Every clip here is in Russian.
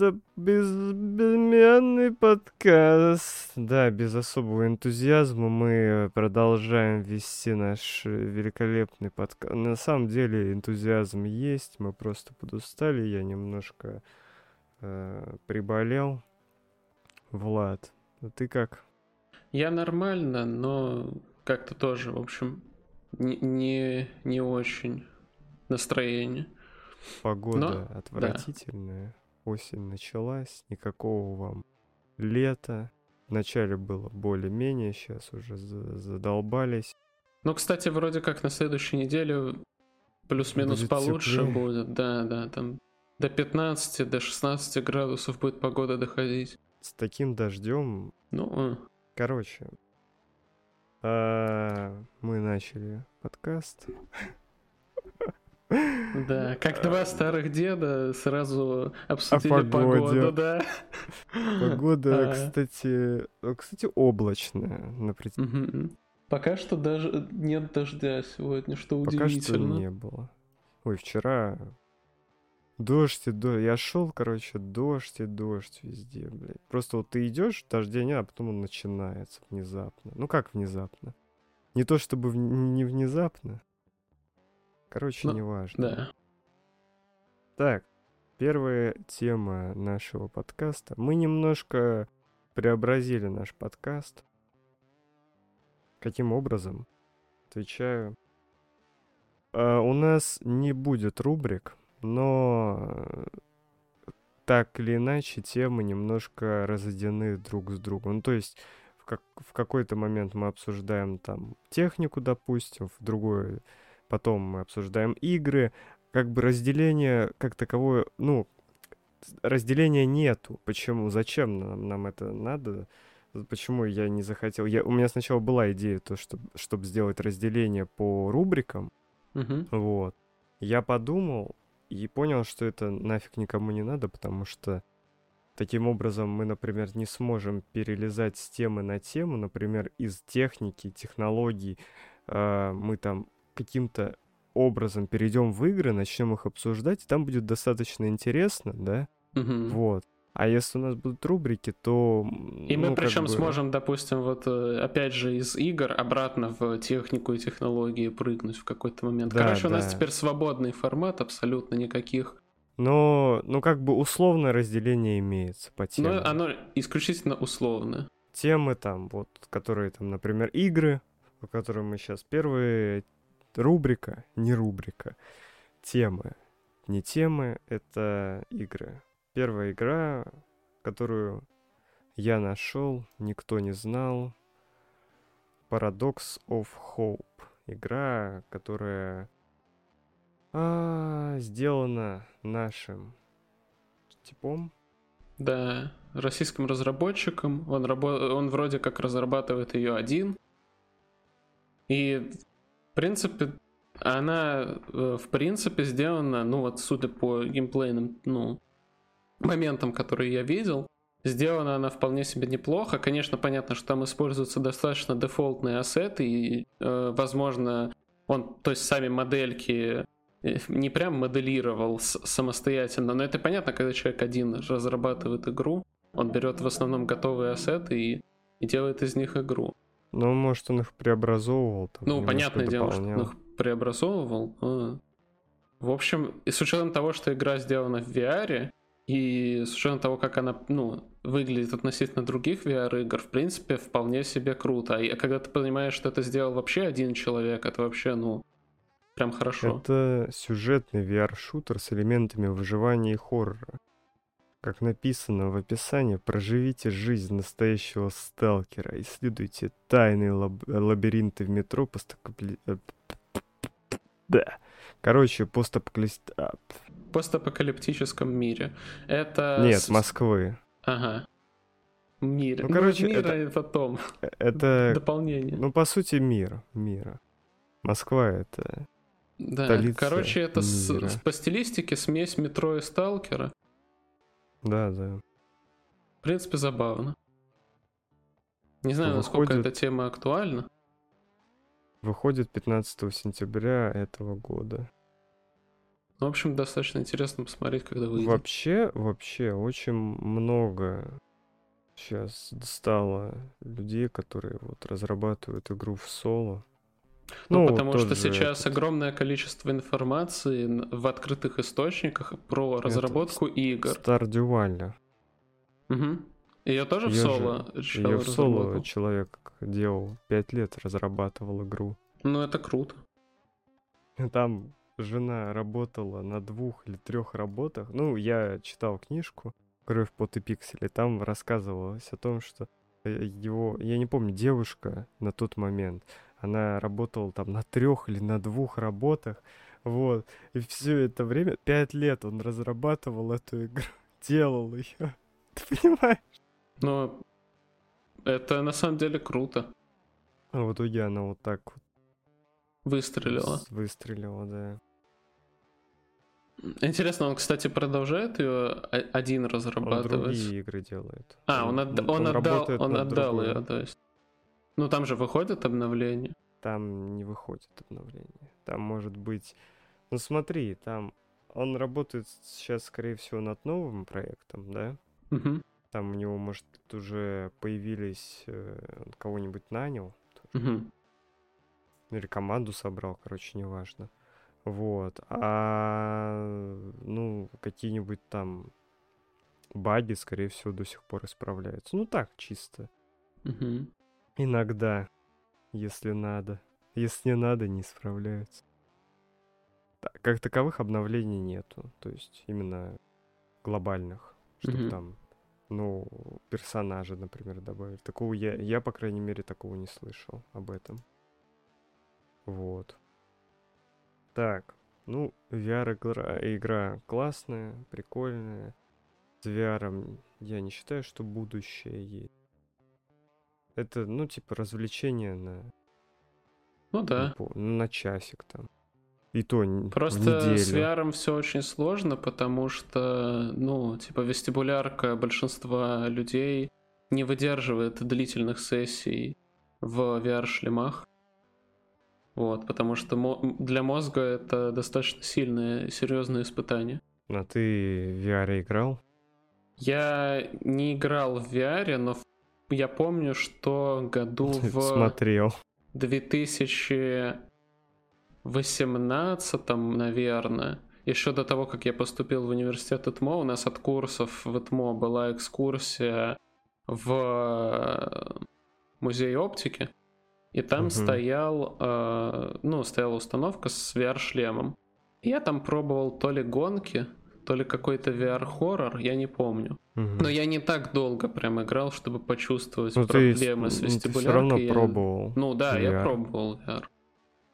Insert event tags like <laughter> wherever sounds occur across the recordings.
Это без... безымянный подкаст. Да, без особого энтузиазма мы продолжаем вести наш великолепный подкаст. На самом деле энтузиазм есть, мы просто подустали, я немножко э, приболел. Влад, а ты как? Я нормально, но как-то тоже, в общем, не, не, не очень настроение. Погода Но, отвратительная. Осень началась, никакого вам лета. Вначале было более-менее, сейчас уже задолбались. Ну, кстати, вроде как на следующей неделе плюс-минус получше теплее. будет. Да, да, там до 15, до 16 градусов будет погода доходить. С таким дождем. Ну, а. короче, а, мы начали подкаст. <laughs> Да, как два старых деда сразу обсудили погоду, да. Погода, кстати, кстати, облачная. Пока что даже нет дождя сегодня, что удивительно. Пока что не было. Ой, вчера дождь и дождь. Я шел, короче, дождь и дождь везде, блядь. Просто вот ты идешь, дождя нет, а потом он начинается внезапно. Ну как внезапно? Не то чтобы не внезапно, Короче, ну, неважно. Да. Так, первая тема нашего подкаста. Мы немножко преобразили наш подкаст. Каким образом? Отвечаю. А, у нас не будет рубрик, но так или иначе темы немножко разодены друг с другом. Ну, то есть в, как, в какой-то момент мы обсуждаем там технику, допустим, в другой потом мы обсуждаем игры, как бы разделение как таковое, ну, разделения нету. Почему? Зачем нам, нам это надо? Почему я не захотел? Я, у меня сначала была идея, то, чтобы, чтобы сделать разделение по рубрикам. Uh-huh. Вот. Я подумал и понял, что это нафиг никому не надо, потому что таким образом мы, например, не сможем перелезать с темы на тему, например, из техники, технологий. Э, мы там каким-то образом перейдем в игры, начнем их обсуждать, и там будет достаточно интересно, да? Угу. Вот. А если у нас будут рубрики, то... И мы ну, причем бы... сможем, допустим, вот э, опять же из игр обратно в технику и технологии прыгнуть в какой-то момент. Да, Короче, да. у нас теперь свободный формат, абсолютно никаких... Но, ну, как бы условное разделение имеется по темам. Ну, оно исключительно условное. Темы там, вот, которые там, например, игры, по которым мы сейчас первые рубрика, не рубрика, темы. Не темы, это игры. Первая игра, которую я нашел, никто не знал. Paradox of Hope. Игра, которая а, сделана нашим типом. Да, российским разработчиком. Он, рабо- он вроде как разрабатывает ее один. И в принципе, она э, в принципе сделана, ну вот судя по геймплейным, ну, моментам, которые я видел, сделана она вполне себе неплохо. Конечно, понятно, что там используются достаточно дефолтные ассеты, и, э, возможно, он, то есть сами модельки э, не прям моделировал самостоятельно, но это понятно, когда человек один разрабатывает игру, он берет в основном готовые ассеты и, и делает из них игру. Ну, может, он их преобразовывал. Там, ну, понятное дело, что он их преобразовывал. Но... В общем, и с учетом того, что игра сделана в VR, и с учетом того, как она ну, выглядит относительно других VR-игр, в принципе, вполне себе круто. А когда ты понимаешь, что это сделал вообще один человек, это вообще, ну, прям хорошо. Это сюжетный VR-шутер с элементами выживания и хоррора. Как написано в описании, проживите жизнь настоящего сталкера, исследуйте тайные лаб- лабиринты в метро постапокали... Э, да. Короче, постапокалист... Постапокалиптическом мире. Это... Нет. Москвы. Ага. Мир. Ну, ну короче, мира это... потом. Э, <laughs> это... <laughs> Дополнение. Ну, по сути, мир. Мира. Москва — это... Да, короче, это с, с, по стилистике смесь метро и сталкера. Да, да. В принципе, забавно. Не знаю, Выходит... насколько эта тема актуальна. Выходит 15 сентября этого года. Ну, в общем, достаточно интересно посмотреть, когда выйдет. Вообще, вообще, очень много сейчас стало людей, которые вот разрабатывают игру в соло. Ну, ну потому что сейчас этот... огромное количество информации в открытых источниках про разработку это игр. Stardew Valley. Угу. Ее тоже Её в соло? Же... Ее в соло человек делал. Пять лет разрабатывал игру. Ну, это круто. Там жена работала на двух или трех работах. Ну, я читал книжку «Кровь, пот и пиксели». Там рассказывалось о том, что э, его, я не помню, девушка на тот момент, она работала там на трех или на двух работах, вот. И все это время, пять лет он разрабатывал эту игру, <laughs> делал ее. <laughs> Ты понимаешь? Ну, это на самом деле круто. А в итоге она вот так вот Выстрелила. Выстрелила, да. Интересно, он, кстати, продолжает ее один разрабатывать? Он другие игры делает. А, он, отда- он, он отдал, он отдал ее, то есть. Ну там же выходит обновление. Там не выходит обновление. Там может быть. Ну смотри, там он работает сейчас, скорее всего, над новым проектом, да? Угу. Там у него, может, уже появились, э, кого-нибудь нанял. Угу. Или команду собрал, короче, неважно. Вот. А, ну, какие-нибудь там баги, скорее всего, до сих пор исправляются. Ну, так, чисто. Угу. Иногда, если надо. Если не надо, не исправляются. Так, как таковых обновлений нету. То есть именно глобальных. Чтобы угу. там, ну, персонажа, например, добавить. Такого я, я, по крайней мере, такого не слышал об этом. Вот. Так, ну, VR-игра игра классная, прикольная. С VR я не считаю, что будущее есть. Это, ну, типа, развлечение на... Ну да. По, на часик там. И то Просто с VR все очень сложно, потому что, ну, типа, вестибулярка большинства людей не выдерживает длительных сессий в VR-шлемах. Вот, потому что мо- для мозга это достаточно сильное, серьезное испытание. А ты в VR играл? Я не играл в VR, но я помню, что году <laughs> в... Смотрел. 2018, наверное, еще до того, как я поступил в университет ИТМО, у нас от курсов в ИТМО была экскурсия в музей оптики. И там угу. стоял, э, ну, стояла установка с VR-шлемом. Я там пробовал то ли гонки, то ли какой-то VR-хоррор, я не помню. Угу. Но я не так долго прям играл, чтобы почувствовать ну, проблемы ты, с вестибуляркой. Ты все равно я... пробовал Ну да, VR. я пробовал VR.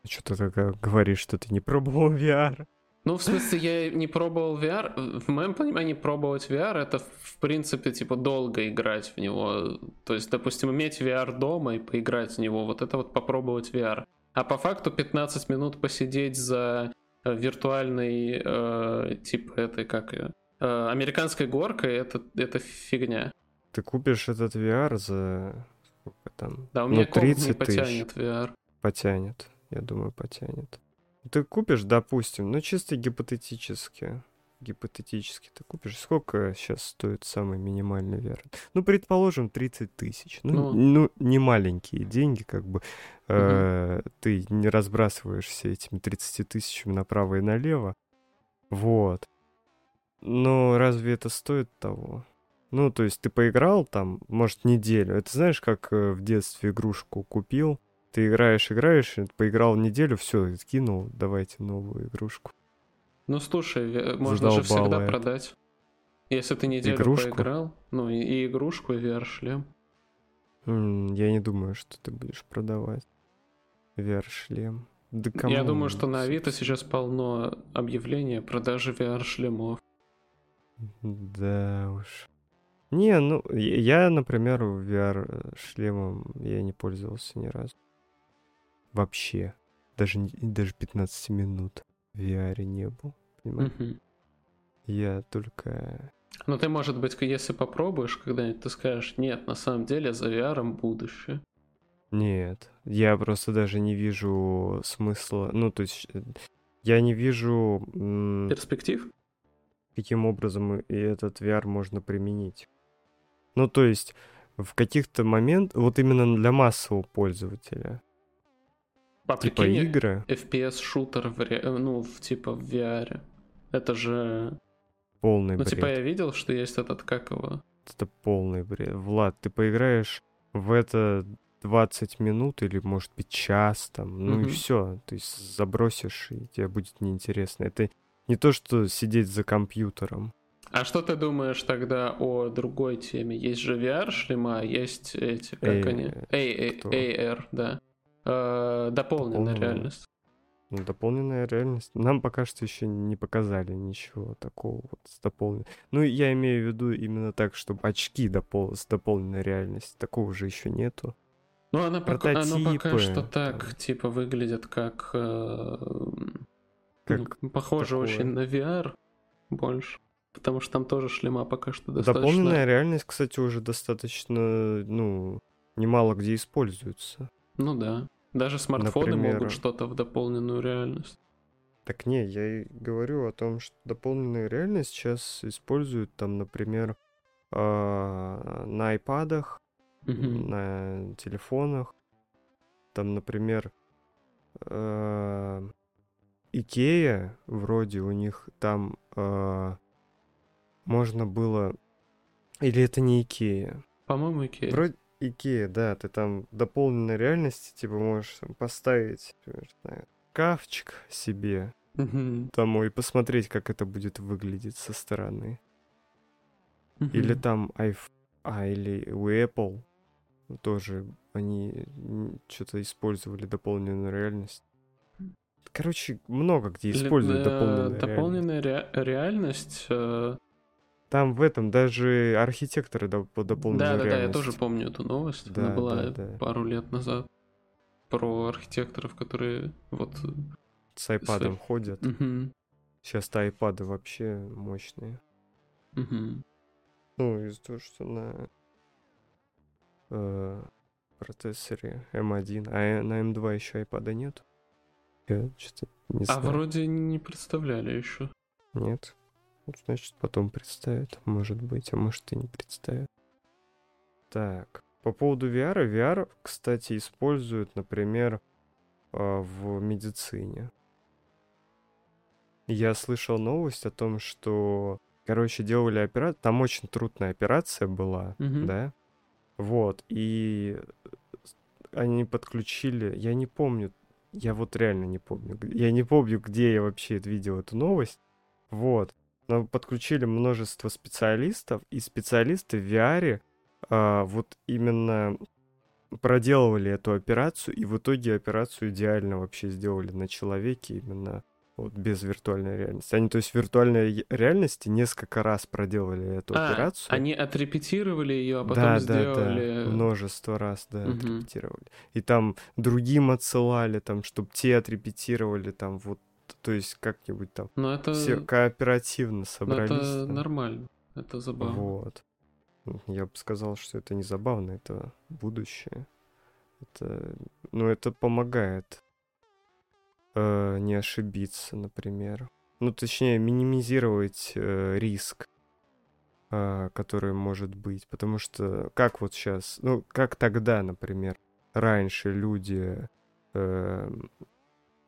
Что ты такая говоришь, что ты не пробовал VR? Ну, в смысле, я не пробовал VR. В моем понимании пробовать VR это, в принципе, типа долго играть в него. То есть, допустим, иметь VR дома и поиграть в него, вот это вот попробовать VR. А по факту 15 минут посидеть за э, виртуальной, э, типа, этой, как э, американской горкой, это, это фигня. Ты купишь этот VR за сколько там? Да, у меня ну, 30 не потянет тысяч. VR. Потянет, я думаю, потянет. Ты купишь, допустим, ну чисто гипотетически, гипотетически ты купишь, сколько сейчас стоит самый минимальный VR? Ну, предположим, 30 тысяч. Ну, ну, ну, не маленькие деньги, как бы. Угу. Э, ты не разбрасываешься этими 30 тысячами направо и налево. Вот. Но разве это стоит того? Ну, то есть ты поиграл там, может, неделю. Это знаешь, как э, в детстве игрушку купил, ты играешь, играешь, поиграл неделю, все, скинул, давайте новую игрушку. Ну слушай, можно же всегда продать. Если ты неделю игрушку? поиграл, ну и, и игрушку, и VR-шлем. Mm, я не думаю, что ты будешь продавать VR-шлем. Да кому я думаю, что на Авито сейчас полно объявлений о продаже VR-шлемов. Да уж. Не, ну, я, например, VR-шлемом я не пользовался ни разу. Вообще. Даже, даже 15 минут в VR не был. Понимаешь? Угу. Я только... Ну ты, может быть, если попробуешь когда-нибудь, ты скажешь, нет, на самом деле за VR будущее. Нет, я просто даже не вижу смысла. Ну, то есть, э, Я не вижу, Перспектив? каким образом и этот VR можно применить. Ну, то есть, в каких-то моментах, вот именно для массового пользователя. А типа игры, FPS-шутер в, ре- э, ну, в типа в VR. Это же... полный Ну, бред. типа я видел, что есть этот, как его... Это полный бред. Влад, ты поиграешь в это 20 минут или, может быть, час там, ну и Мгм. все. То есть забросишь, и тебе будет неинтересно. Это не то, что сидеть за компьютером. А что ты думаешь тогда о другой теме? Есть же VR-шлема, есть эти, как они? AR, да. Э, дополненная реальность. Ну, дополненная реальность. Нам пока что еще не показали ничего такого вот с дополненной. Ну, я имею в виду именно так, чтобы очки допол... с дополненной реальностью. Такого же еще нету. Ну, она пока, оно пока что так, там. типа, выглядит как... э, Как ну, похоже такое. очень на VR больше. Потому что там тоже шлема пока что достаточно... Дополненная реальность, кстати, уже достаточно, ну, немало где используется. Ну да. Даже смартфоны Например, могут что-то в дополненную реальность. Так не, я и говорю о том, что дополненную реальность сейчас используют там, например, а, на айпадах, на телефонах. Там, например, э, Икея, вроде у них там э, можно было... Или это не Икея? По-моему, Икея. Вроде Икея, да, ты там дополненной реальности, типа, можешь там, поставить, например, знаю, шкафчик себе Мгм. домой и посмотреть, как это будет выглядеть со стороны. Или там iPhone, а, или у Apple тоже они что-то использовали дополненную реальность. Короче, много где используют э, дополненную реальность. дополненная ре- реальность. э, Там в этом даже архитекторы до- по дополненной Да, да, да, я тоже помню эту новость. Она Да, была да, да. пару лет назад. Про архитекторов, которые вот. С айпадом С- ходят. мгм, Сейчас-то айпады вообще мощные. мгм. Ну, из-за того, что на э, процессоре M1, а э- на M2 еще айпада нет. Я что-то не А знаю. вроде не представляли еще. Нет. Ну, Значит, потом представят, может быть, а может и не представят. Так, по поводу VR. VR, кстати, используют, например, а, в медицине. Я слышал новость о том, что, короче, делали операцию. Там очень трудная операция была, Мгм. да? Вот, и они подключили, я не помню, я вот реально не помню, я не помню, где я вообще это видел эту новость, вот, но подключили множество специалистов, и специалисты в VR а, вот именно проделывали эту операцию, и в итоге операцию идеально вообще сделали на человеке, именно вот без виртуальной реальности. Они, то есть, в виртуальной реальности несколько раз проделали эту А, операцию. они отрепетировали ее, а потом да, сделали. да, да, множество раз, да, Мгм. отрепетировали. И там другим отсылали, там, чтобы те отрепетировали, там, вот, то есть как-нибудь там Но это, все кооперативно но собрались. это там. нормально. Это забавно. Вот. Я бы сказал, что это не забавно, это будущее. Это, ну, это помогает э, не ошибиться, например. Ну, точнее, минимизировать э, риск, э, который может быть. Потому что, как вот сейчас, ну, как тогда, например, раньше люди э,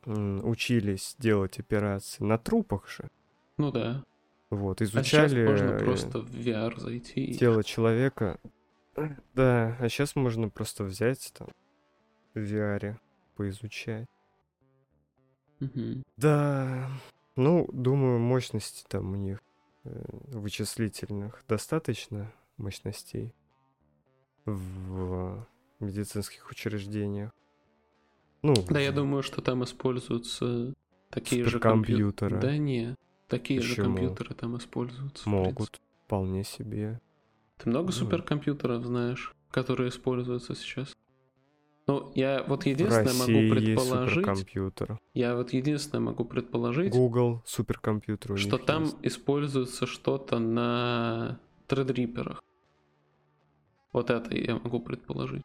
учились делать операции на трупах же. Ну да. Вот, А сейчас изучали можно э, просто в VR зайти. тело человека. Да, а сейчас можно просто взять там в VR поизучать. Мгм. Да, ну, думаю, мощности там у них э, вычислительных достаточно мощностей в медицинских учреждениях. Ну, Да, я в- думаю, что там используются такие же компьютеры. Да не, такие же Почему? компьютеры там используются. в могут вполне себе. Ты много Ну. суперкомпьютеров знаешь, которые используются сейчас? Ну, я вот В единственное могу России есть предположить, суперкомпьютер. я вот единственное могу предположить, Google суперкомпьютер что там есть. используется что-то на тредриперах. Вот это я могу предположить.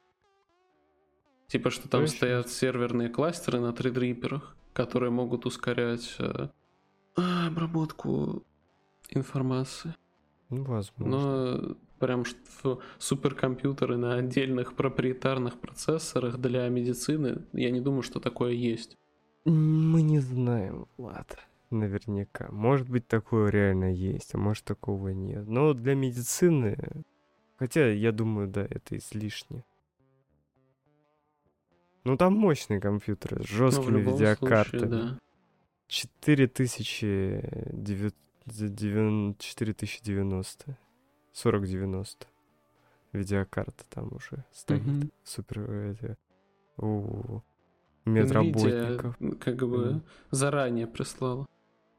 Типа, что там Точно. стоят серверные кластеры на тредриперах, которые могут ускорять э, обработку информации. Ну, возможно. Но прям что суперкомпьютеры на отдельных проприетарных процессорах для медицины, я не думаю, что такое есть. Мы не знаем, Влад. Наверняка. Может быть, такое реально есть, а может, такого нет. Но для медицины... Хотя, я думаю, да, это излишне. Ну, там мощные компьютеры с жесткими Ну, видеокартами. случае, да. 4090. 4090. 4090. Видеокарта там уже стоит. Мгм. Супер... эти, у медработников. Nvidia, как бы Мгм. заранее прислала.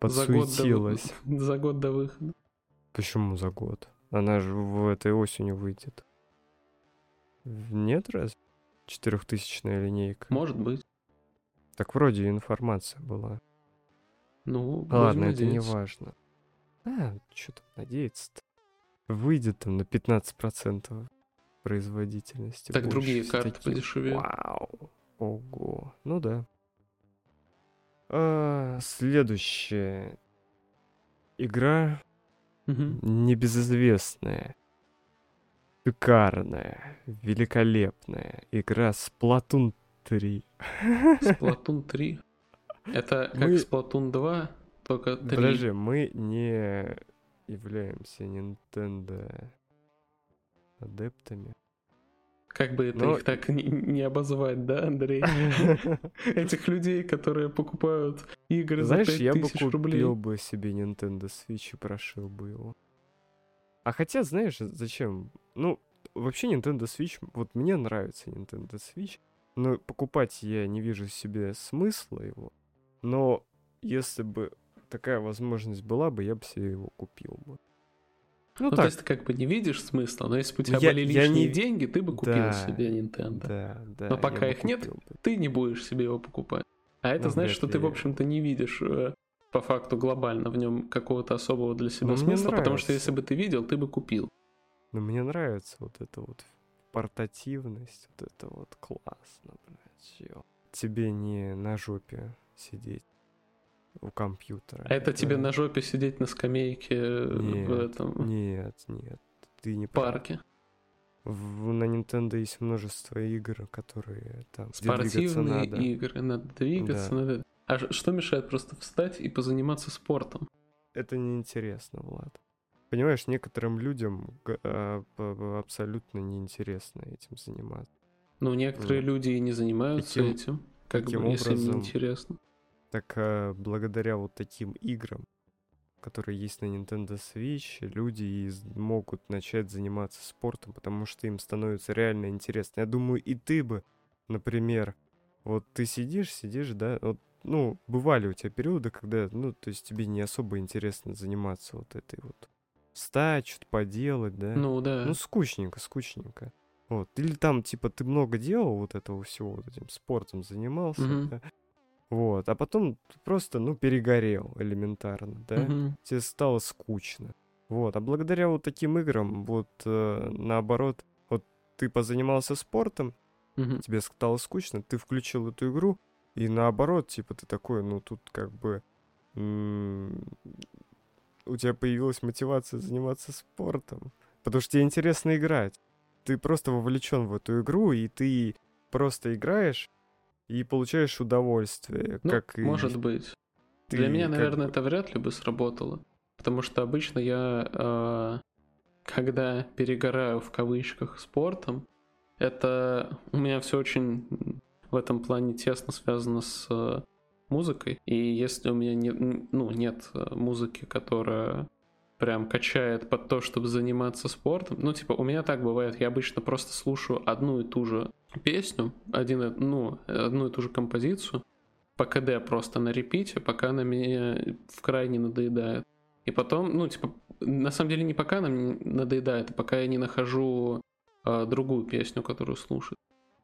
За год, Подсуетилась. до, <laughs> за год до выхода. Почему за год? Она же в этой осенью выйдет. Нет раз? Четырехтысячная линейка. Может быть. Так вроде информация была. Ну, Ладно, это не надеяться. важно. А, что там надеяться-то? Выйдет там на 15% производительности. Так больше другие карты всё-таки. подешевеют. Вау. Ого. Ну да. А, следующая игра Мгм. небезызвестная, шикарная, великолепная игра Splatoon 3. Splatoon 3. Это <laughs> как Мы- Splatoon 2, только 3. Подожди, мы не являемся Nintendo адептами. Как бы это Но- их так не, не обозвать, да, Андрей? <laughs> Этих людей, которые покупают игры Знаешь, за я бы 5000 рублей. купил бы себе Nintendo Switch и прошил бы его. А хотя, знаешь, зачем? Ну, вообще Nintendo Switch, вот мне нравится Nintendo Switch, но покупать я не вижу себе смысла его. Но если бы такая возможность была бы, я бы себе его купил бы. Ну, Ну, то так, есть ты как бы не видишь смысла, но если бы у тебя Я- были я лишние не- деньги, ты бы купил Да, себе Nintendo. да, да. Но я пока их нет, бы. Ты не будешь себе его покупать. А это Ну, значит, что ли ты, в я- общем-то, не видишь э, по факту глобально в нем какого-то особого для себя Ну, мне смысла, потому что если бы ты видел, ты бы купил. Но мне нравится вот эта вот портативность, вот это вот классно, блядь, ё. Тебе не на жопе сидеть у компьютера. А это тебе да. на жопе сидеть на скамейке э, в Нет, этом Нет, нет, ты не прав. парке. В- на Nintendo есть множество игр, которые там, Спортивные надо. игры, надо двигаться, Да. надо... А что мешает просто встать и позаниматься спортом? Это неинтересно, Влад. Понимаешь, некоторым людям п- абсолютно неинтересно этим заниматься. Ну, некоторые Вот. люди и не занимаются Каким- этим, как каким бы, если им образом? неинтересно. Так а, благодаря вот таким играм, которые есть на Nintendo Switch, люди могут начать заниматься спортом, потому что им становится реально интересно. Я думаю, и ты бы, например, вот ты сидишь, сидишь, да, вот, ну, бывали у тебя периоды, когда, ну, то есть тебе не особо интересно заниматься вот этой вот встать, что-то поделать, да? Ну, да. Ну, скучненько, скучненько. Вот. Или там, типа, ты много делал вот этого всего, вот этим спортом занимался, Мгм. да? Вот. А потом просто, ну, перегорел элементарно, да? Мгм. Тебе стало скучно. Вот. А благодаря вот таким играм, вот, э, наоборот, вот ты позанимался спортом, Мгм. тебе стало скучно, ты включил эту игру, и наоборот, типа, ты такой, ну, тут как бы... у тебя появилась мотивация заниматься спортом, потому что тебе интересно играть. Ты просто вовлечен в эту игру, и ты просто играешь и получаешь удовольствие, Ну, как и может быть. ты Для меня, наверное, бы- это вряд ли бы сработало. Потому что обычно я, э, когда перегораю в кавычках спортом, это у меня все очень в этом плане тесно связано с э, музыкой. И если у меня не, ну, нет э, музыки, которая прям качает под то, чтобы заниматься спортом. Ну, типа, у меня так бывает, я обычно просто слушаю одну и ту же песню, один, ну, одну и ту же композицию, по КД просто на репите, пока она мне в крайне надоедает. И потом, ну, типа, на самом деле не пока она мне надоедает, а пока я не нахожу а, другую песню, которую слушать.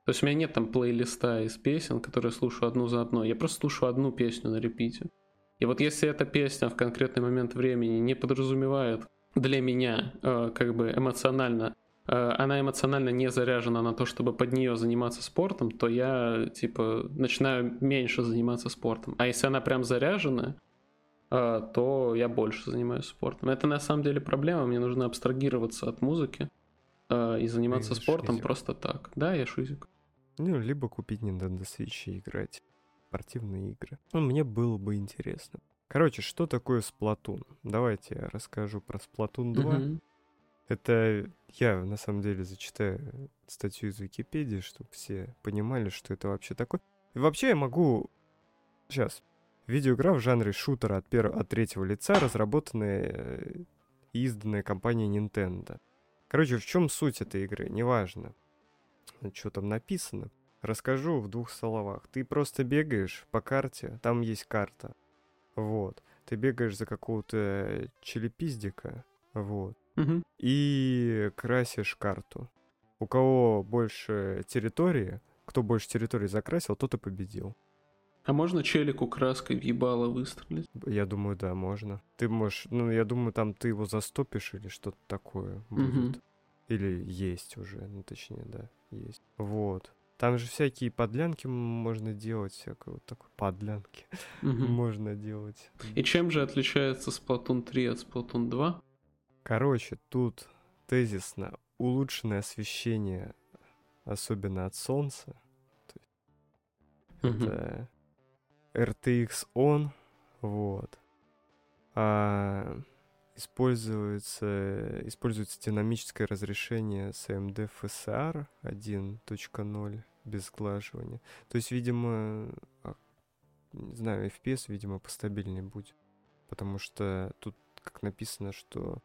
То есть у меня нет там плейлиста из песен, которые я слушаю одну за одной. Я просто слушаю одну песню на репите. И вот если эта песня в конкретный момент времени не подразумевает для меня э, как бы эмоционально э, она эмоционально не заряжена на то, чтобы под нее заниматься спортом, то я, типа, начинаю меньше заниматься спортом. А если она прям заряжена, э, то я больше занимаюсь спортом. Это на самом деле проблема, мне нужно абстрагироваться от музыки э, и заниматься Ты спортом шизик. просто так. Да, я шизик. Ну, либо купить Nintendo Switch и играть в спортивные игры. Ну, мне было бы интересно. Короче, что такое Splatoon? Давайте я расскажу про Splatoon 2. Мгм. Это я на самом деле зачитаю статью из Википедии, чтобы все понимали, что это вообще такое. И вообще я могу... Сейчас. Видеоигра в жанре шутера от, первого, от третьего лица, разработанная э, и изданная компанией Nintendo. Короче, в чем суть этой игры? Неважно, что там написано. Расскажу в двух словах. Ты просто бегаешь по карте, там есть карта. Вот. Ты бегаешь за какого-то челепиздика. Вот Мгм. и красишь карту. У кого больше территории, кто больше территории закрасил, тот и победил. А можно челику краской в ебало выстрелить? Я думаю, да, можно. Ты можешь, ну, я думаю, там ты его застопишь или что-то такое будет. Мгм. Или есть уже, ну, точнее, да, есть. Вот. Там же всякие подлянки можно делать, всякое вот такое. Подлянки Мгм. <laughs> можно делать. И чем же отличается Splatoon 3 от Splatoon 2? Короче, тут тезисно улучшенное освещение, особенно от солнца. Мгм. Это RTX On, вот. А используется, используется динамическое разрешение с AMD FSR 1.0 без сглаживания. То есть, видимо, а, не знаю, FPS, видимо, постабильнее будет. Потому что тут, как написано, что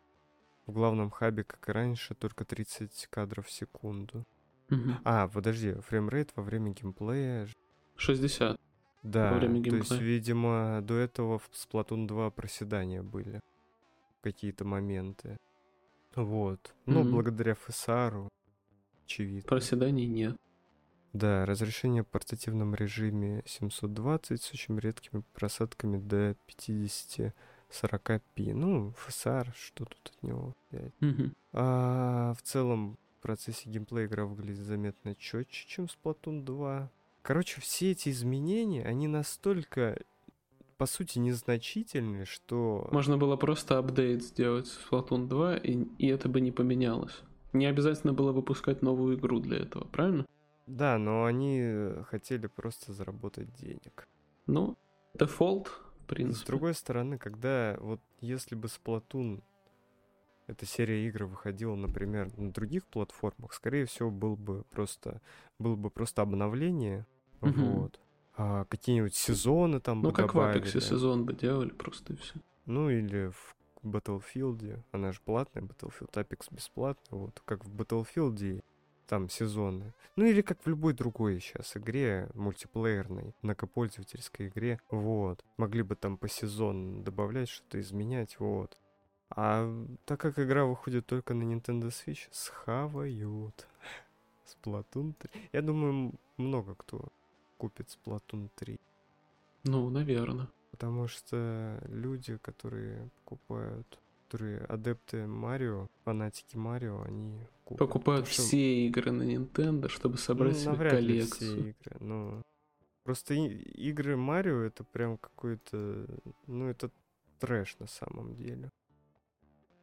в главном хабе, как и раньше, только 30 кадров в секунду. Мгм. А, подожди, фреймрейт во время геймплея 60. Да, время то есть, геймплея. видимо, до этого в Splatoon 2 проседания были какие-то моменты. Вот. Ну, Мгм. благодаря FSR, очевидно. Проседаний нет. Да, разрешение в портативном режиме 720 с очень редкими просадками до 50-40p. Ну, FSR, что тут от него взять? Мгм. А в целом в процессе геймплея игра выглядит заметно четче, чем Splatoon 2. Короче, все эти изменения, они настолько, по сути, незначительны, что... Можно было просто апдейт сделать в Splatoon 2, и, и это бы не поменялось. Не обязательно было выпускать новую игру для этого, правильно? Да, но они э, хотели просто заработать денег. Ну, дефолт, в С принципе. другой стороны, когда вот если бы Splatoon эта серия игр выходила, например, на других платформах, скорее всего, был бы просто, было бы просто обновление, Мгм. вот. А какие-нибудь сезоны там Ну, бы как в добавили. Apex сезон бы делали просто и все. Ну, или в Battlefield, она же платная, Battlefield Apex бесплатный, вот, как в Battlefield там сезоны. Ну, или как в любой другой сейчас игре, мультиплеерной, многопользовательской игре, вот. Могли бы там по сезону добавлять, что-то изменять, вот. А так как игра выходит только на Nintendo Switch, схавают. <laughs> Splatoon 3. Я думаю, много кто купит Splatoon 3. Ну, наверное. Потому что люди, которые покупают, которые адепты Марио, фанатики Марио, они купят. Покупают что, все игры на Nintendo, чтобы ну, собрать себе навряд ли коллекцию. все игры, но... Просто и- игры Марио это прям какой-то... Ну, это трэш на самом деле.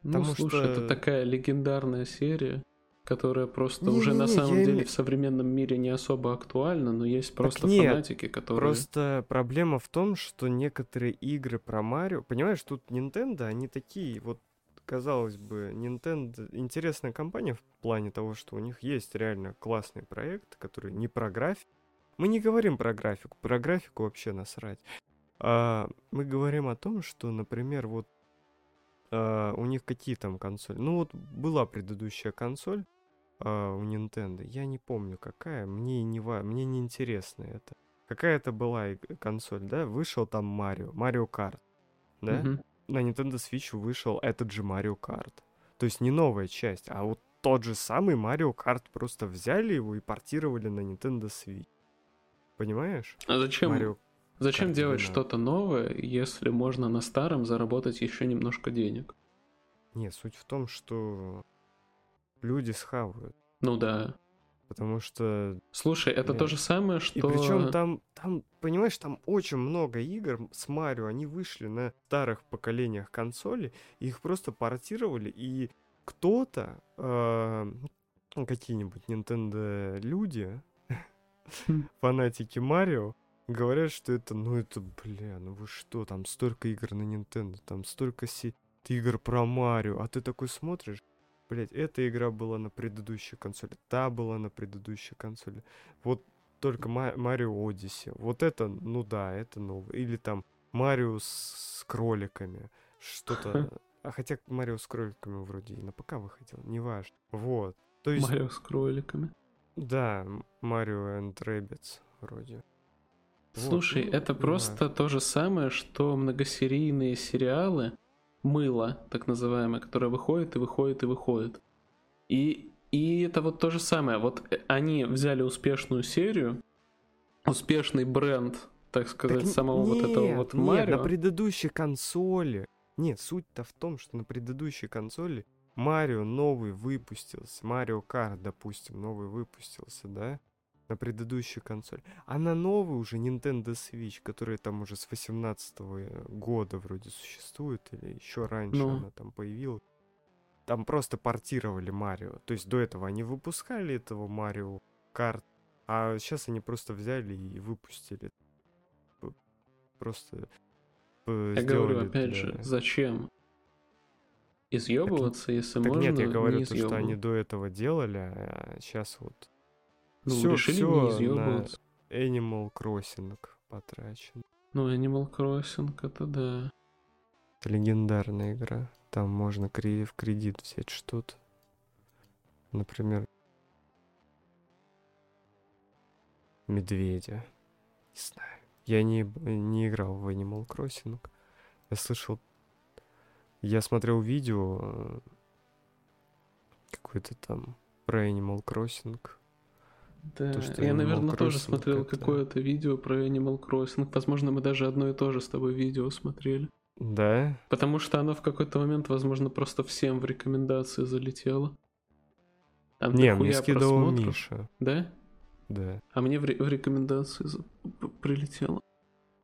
Ну, Потому слушай, что- это такая легендарная серия, которая просто Не-не-не, уже на самом деле име- в современном мире не особо актуальна, но есть просто нет, фанатики, которые... Просто проблема в том, что некоторые игры про Марио... Понимаешь, тут Nintendo, они такие, вот, казалось бы, Nintendo интересная компания в плане того, что у них есть реально классный проект, который не про графику. Мы не говорим про графику, про графику вообще насрать. А, мы говорим о том, что, например, вот а, у них какие там консоли. Ну вот была предыдущая консоль а, у Nintendo, я не помню какая, мне не мне не интересно это. Какая это была консоль, да? Вышел там Марио, Марио Карт, да? Мгм. На Nintendo Switch вышел этот же Марио Карт. То есть не новая часть, а вот тот же самый Марио Карт просто взяли его и портировали на Nintendo Switch. Понимаешь? А зачем, Марио зачем Kart делать 12. что-то новое, если можно на старом заработать еще немножко денег? Не, суть в том, что люди схавают. Ну да. Потому что... Слушай, это Нет. то же самое, что... И причем там, там, понимаешь, там очень много игр с Марио, они вышли на старых поколениях консолей, их просто портировали, и кто-то, э, какие-нибудь Nintendo люди, Хм. <laughs> фанатики Марио, говорят, что это, ну это, бля, ну вы что, там столько игр на Nintendo, там столько си- игр про Марио, а ты такой смотришь, блять, эта игра была на предыдущей консоли, та была на предыдущей консоли, вот только Ма- Марио Одиссе, вот это, ну да, это новое, или там Марио с, с кроликами, что-то, <laughs> а хотя Марио с кроликами вроде и на ПК выходил, неважно, вот, то есть, Марио с кроликами. да, Марио and Rabbids вроде. Вот, Слушай, ну, это просто важно. то же самое, что многосерийные сериалы, мыло, так называемое, которое выходит и выходит и выходит. И, и это вот то же самое. Вот э, они взяли успешную серию, успешный бренд, так Так сказать, н- самого вот этого нет, вот нет, Марио. на предыдущей консоли. Нет, суть-то в том, что на предыдущей консоли Марио новый выпустился. Марио Карт, допустим, новый выпустился, да? На предыдущей консоли. А на новый уже Nintendo Switch, которая там уже с 18 года вроде существует, или еще раньше Ну. она там появилась. Там просто портировали Марио. То есть до этого они выпускали этого Марио Карт, а сейчас они просто взяли и выпустили. Просто э, Я говорю, опять для- же, зачем? Изъебываться, если Так можно нет, я говорю не то, что они до этого делали, а сейчас вот Ну, всё- решили всё не на. Animal Crossing потрачено. Ну, Animal Crossing, это да. Это легендарная игра. Там можно в кредит взять что-то. Например, медведя. Не знаю. Я не, не играл в Animal Crossing. Я слышал... Я смотрел видео э, какое-то там про Animal Crossing. Да, что я, Animal наверное, тоже Crossing смотрел как-то- какое-то видео про Animal Crossing. Возможно, мы даже одно и то же с тобой видео смотрели. Да? Потому что оно в какой-то момент, возможно, просто всем в рекомендации залетело. Там не, мне скидывал просмотров. Миша. Да? Да. А мне в, ре- в рекомендации за- прилетело.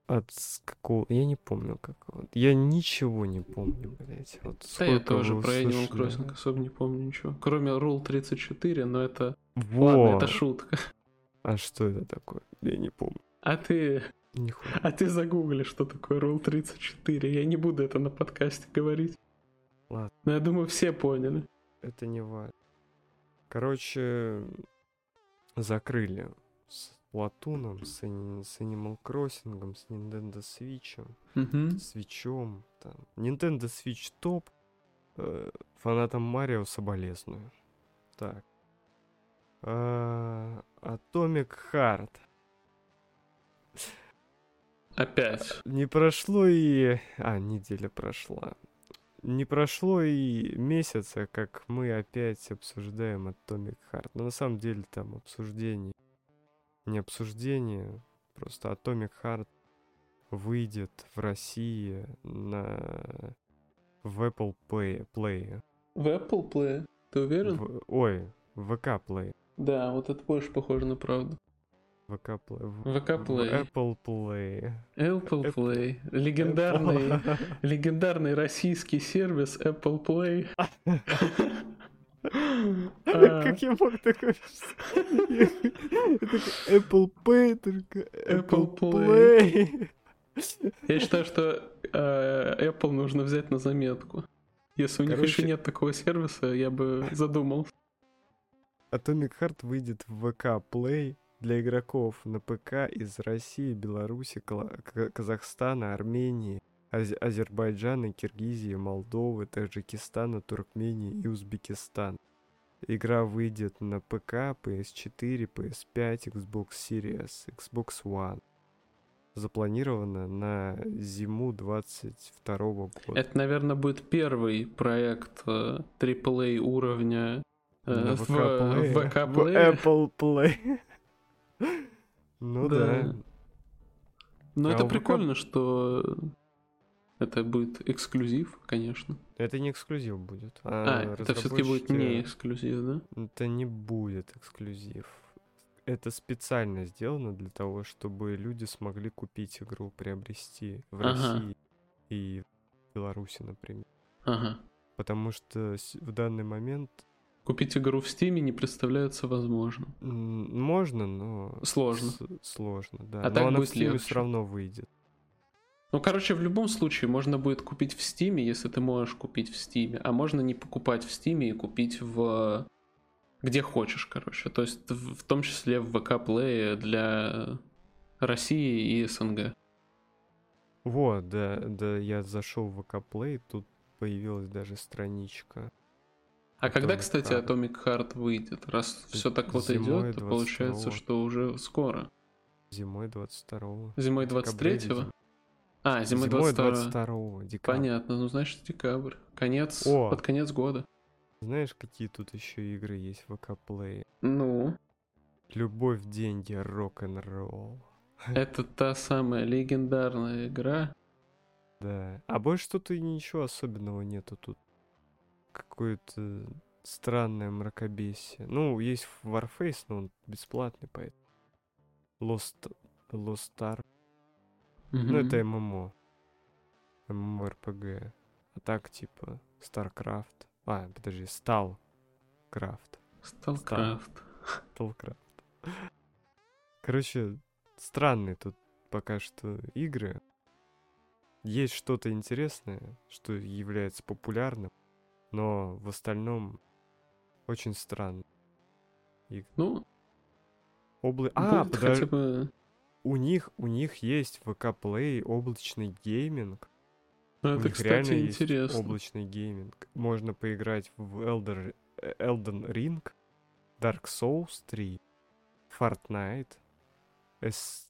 От какого... Я не помню какого. Я ничего не помню, блядь. Вот Да, я тоже про Animal услышали, Crossing да? особо не помню ничего. Кроме Rule 34, но это... Во! Ладно, это шутка. А что это такое? Я не помню. А ты... Нихуя. А ты загугли, что такое Rule 34. Я не буду это на подкасте говорить. Ладно. Но я думаю, все поняли. Это не важно. Короче, закрыли с Латуном, с, с Animal Crossing, с Nintendo Switch, Мгм. с Switch, там. Nintendo Switch топ. Э, фанатам Марио соболезную. Так. А, Atomic Heart. Опять. Не прошло и... А, неделя прошла. Не прошло и месяца, как мы опять обсуждаем Atomic Heart. Но на самом деле там обсуждение. Не обсуждение, просто Atomic Heart выйдет в России на... в Apple Play. Play. В Apple Play? Ты уверен? В- Ой, в VK Play. Да, вот это больше похоже на правду. VK Play. В- VK в Play. Apple Play. Apple Apple- Play. Легендарный, <laughs> легендарный российский сервис Apple Play. <laughs> А, Как я мог <laughs> такой, Apple Pay, только Apple Apple Play. Я считаю, что э, Apple нужно взять на заметку. Если у них еще нет такого сервиса, я бы задумал. Atomic Heart выйдет в ВК Play для игроков на ПК из России, Беларуси, Казахстана, Армении, Аз- Азербайджана, Киргизии, Молдовы, Таджикистана, Туркмении и Узбекистана. Игра выйдет на ПК, PS4, PS5, Xbox Series, Xbox One. Запланировано на зиму 22 года. Это, наверное, будет первый проект э, AAA уровня э, На в ВК Play. в В. Apple Play. Ну Да. да. Но А это прикольно, что Это будет эксклюзив, конечно. Это не эксклюзив будет. А, это все-таки будет не эксклюзив, да? Это не будет эксклюзив. Это специально сделано для того, чтобы люди смогли купить игру, приобрести в ага. России и в Беларуси, например. Ага. Потому что в данный момент Купить игру в Стиме не представляется возможным. Можно, но... Сложно. сложно, да. А но так она будет в легче. все равно выйдет. Ну, короче, в любом случае можно будет купить в Стиме, если ты можешь купить в Стиме, а можно не покупать в Стиме и купить в где хочешь, короче. То есть в, том числе в ВК Play для России и СНГ. Вот, да, да, я зашел в ВК Play, тут появилась даже страничка. А Atomic когда, кстати, Heart. Atomic Heart выйдет? Раз все так вот идет, то получается, что уже скоро. Зимой 22-го. Зимой 23-го? А, зимой, зимой 22 22 декабря. Понятно, ну значит декабрь. Конец, О. под конец года. Знаешь, какие тут еще игры есть в ВК Play? Ну? Любовь, деньги, рок-н-ролл. Это та самая легендарная игра. Да. А больше тут и ничего особенного нету тут. Какое-то странное мракобесие. Ну, есть Warface, но он бесплатный, поэтому. Lost, Lost Star. Мгм. Ну, это ММО. ММО-РПГ. А так, типа, StarCraft. А, подожди, Сталкрафт. Сталкрафт. Stalcraft. Короче, странные тут пока что игры. Есть что-то интересное, что является популярным, но в остальном очень странно. И Ну, обла... А, будет подожди, хотя бы... у них, у них есть ВК Play облачный гейминг. Ну, У это, кстати, реально есть интересно. облачный гейминг. Можно поиграть в Elder, Elden Ring, Dark Souls 3, Fortnite, S...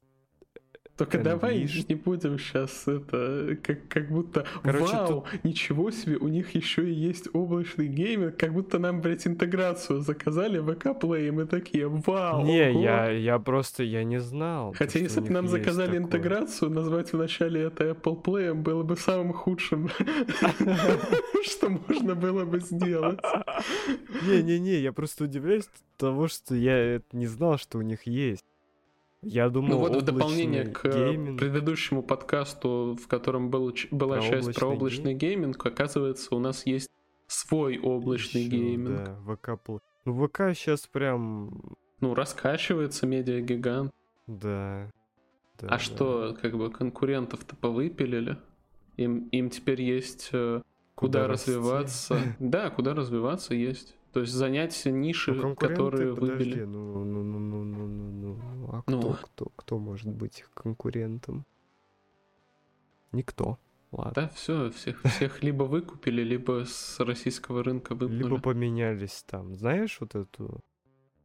Только давай Unleashed. не будем сейчас это, как, как будто, Короче, вау, ничего себе, у них еще и есть облачный гейминг, как будто нам, блядь, интеграцию заказали в ВК Play, и мы такие, вау, Не, ого». я, я просто, я не знал. то, Хотя что у если бы нам заказали такое. интеграцию, назвать вначале это Apple Play было бы самым худшим, <laughs> что можно было бы сделать. <laughs> Не-не-не, я просто удивляюсь того, что я не знал, что у них есть. Я думал, Ну вот в дополнение к э, гейминг- предыдущему подкасту, в котором был, была Про часть про облачный облачный гейминг, оказывается, у нас есть свой облачный Ещё, гейминг. Да, ВК Ну, ВК сейчас прям... Ну, раскачивается медиагигант. Да. да, а да. что, как бы конкурентов-то повыпилили? Им, им теперь есть э, куда, Куда расти. развиваться. <laughs> Да, куда развиваться есть. То есть занять ниши, Ну, которые подожди, выбили. ну, ну, ну, ну, ну, ну, ну, а Ну. кто, кто, кто может быть их конкурентом? Никто. Ладно. Да, все, всех, всех <laughs> либо выкупили, либо с российского рынка выпнули. Либо поменялись там. Знаешь вот эту...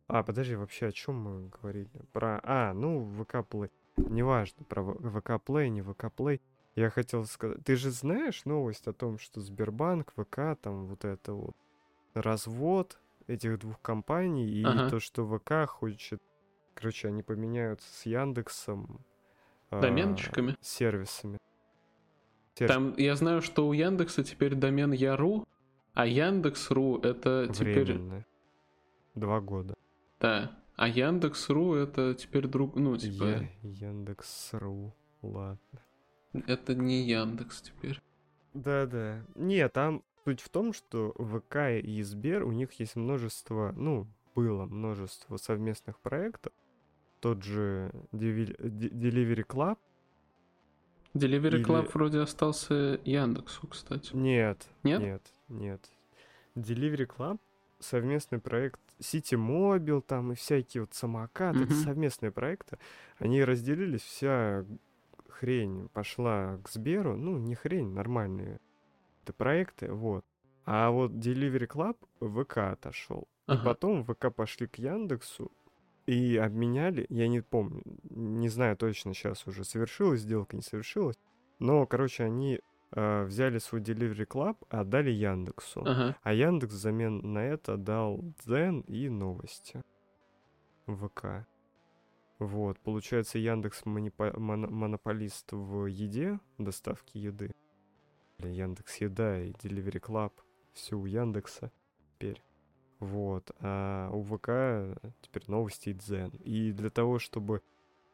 А, подожди, вообще о чем мы говорили? Про... А, ну, ВК Play. Неважно, про ВК Play, не ВК Play. Я хотел сказать... Ты же знаешь новость о том, что Сбербанк, ВК, там вот это вот развод этих двух компаний и Ага. то, что ВК хочет... Короче, они поменяются с Яндексом... а, Доменчиками? сервисами. Сервис- Там я знаю, что у Яндекса теперь домен Яру, а Яндекс.ру это теперь... Временно. Два года. Да. А Яндекс.ру это теперь друг... Ну, типа, Я... Яндекс.ру. Ладно. это не Яндекс теперь. Да-да. Не, там суть в том, что ВК и Сбер, у них есть множество, ну, было множество совместных проектов. Тот же Delivery Club. Delivery Или- Club вроде остался Яндексу, кстати. Нет. Нет? Нет, нет. Delivery Club совместный проект City Mobile там и всякие вот самокаты, это Мгм. совместные проекты. Они разделились, вся хрень пошла к Сберу. Ну, не хрень, нормальные это проекты, вот. А вот Delivery Club в ВК отошел. И Ага. потом в ВК пошли к Яндексу и обменяли, я не помню, не знаю точно сейчас уже, совершилась сделка, не совершилась. Но, короче, они э, взяли свой Delivery Club, отдали Яндексу. Ага. А Яндекс взамен на это дал Дзен и новости. ВК. Вот, получается, Яндекс монопо- моно- монополист в еде, доставке еды. Яндекс Еда и Delivery Club. Все у Яндекса теперь. Вот. А у ВК теперь новости и Дзен. И для того, чтобы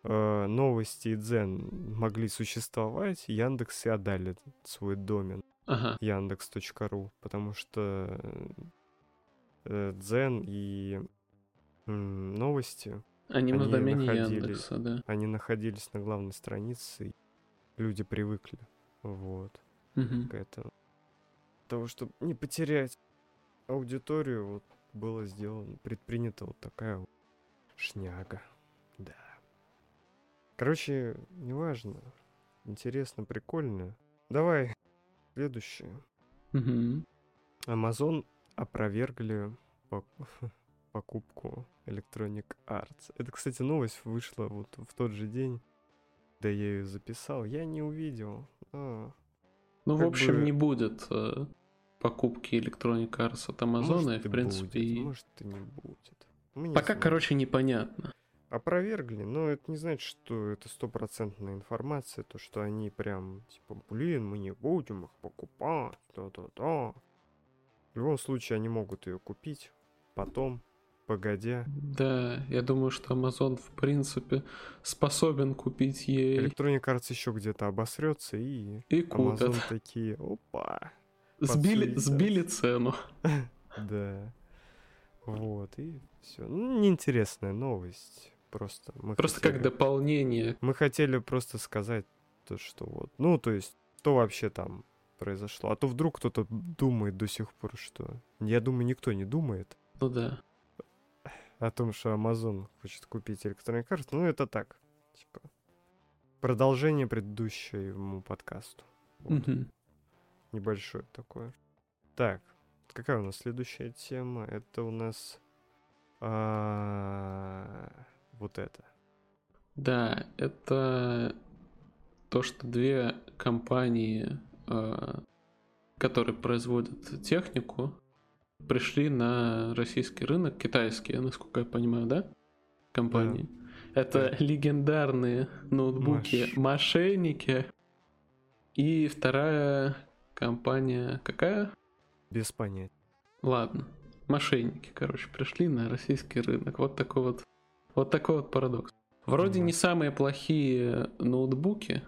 э, новости и Дзен могли существовать, Яндекс и отдали свой домен. Ага. Яндекс.ру. Потому что э, Дзен и м, новости Они, на Они домене находили- Яндекса, да. они находились на главной странице, и люди привыкли. Вот. К этому. Для того, чтобы не потерять аудиторию, вот было сделано, предпринята вот такая вот шняга. Да. Короче, неважно. Интересно, прикольно. Давай, следующее. Мгм. Amazon опровергли пок- <laughs> покупку Electronic Arts. Это, кстати, новость вышла вот в тот же день, да я ее записал. Я не увидел. А, Ну, в общем, бы- не будет э, покупки Electronic Arts от Амазона, и, может, в принципе, будет, и- может и не будет. Мы не пока, знаем. короче, непонятно. Опровергли, но это не значит, что это стопроцентная информация, то, что они прям, типа, блин, мы не будем их покупать, да-да-да. В любом случае, они могут ее купить потом, погодя. Да, я думаю, что Amazon, в принципе, способен купить ей Electronic Arts еще где-то обосрется, и и купят. Amazon такие, опа, Сбили, сбили цену. <laughs> да. Вот, и все. Ну, неинтересная новость. Просто мы Просто хотели- как дополнение. Мы хотели просто сказать то, что вот, ну, то есть, что вообще там произошло. А то вдруг кто-то думает до сих пор, что... Я думаю, никто не думает Ну да. О том, что Amazon хочет купить Electronic Arts. Ну, это так, типа, продолжение предыдущему подкасту. Вот. Мгм. Небольшое такое. Так, какая у нас следующая тема? Это у нас... а, Вот это. Да, это то, что две компании, э, которые производят технику, пришли на российский рынок, китайские, насколько я понимаю, да? Компании. Это легендарные ноутбуки Маш- мошенники. И вторая компания какая? Без понятия. Ладно, мошенники, короче, пришли на российский рынок. Вот такой вот, вот такой вот парадокс. Вроде Мгм. не самые плохие ноутбуки,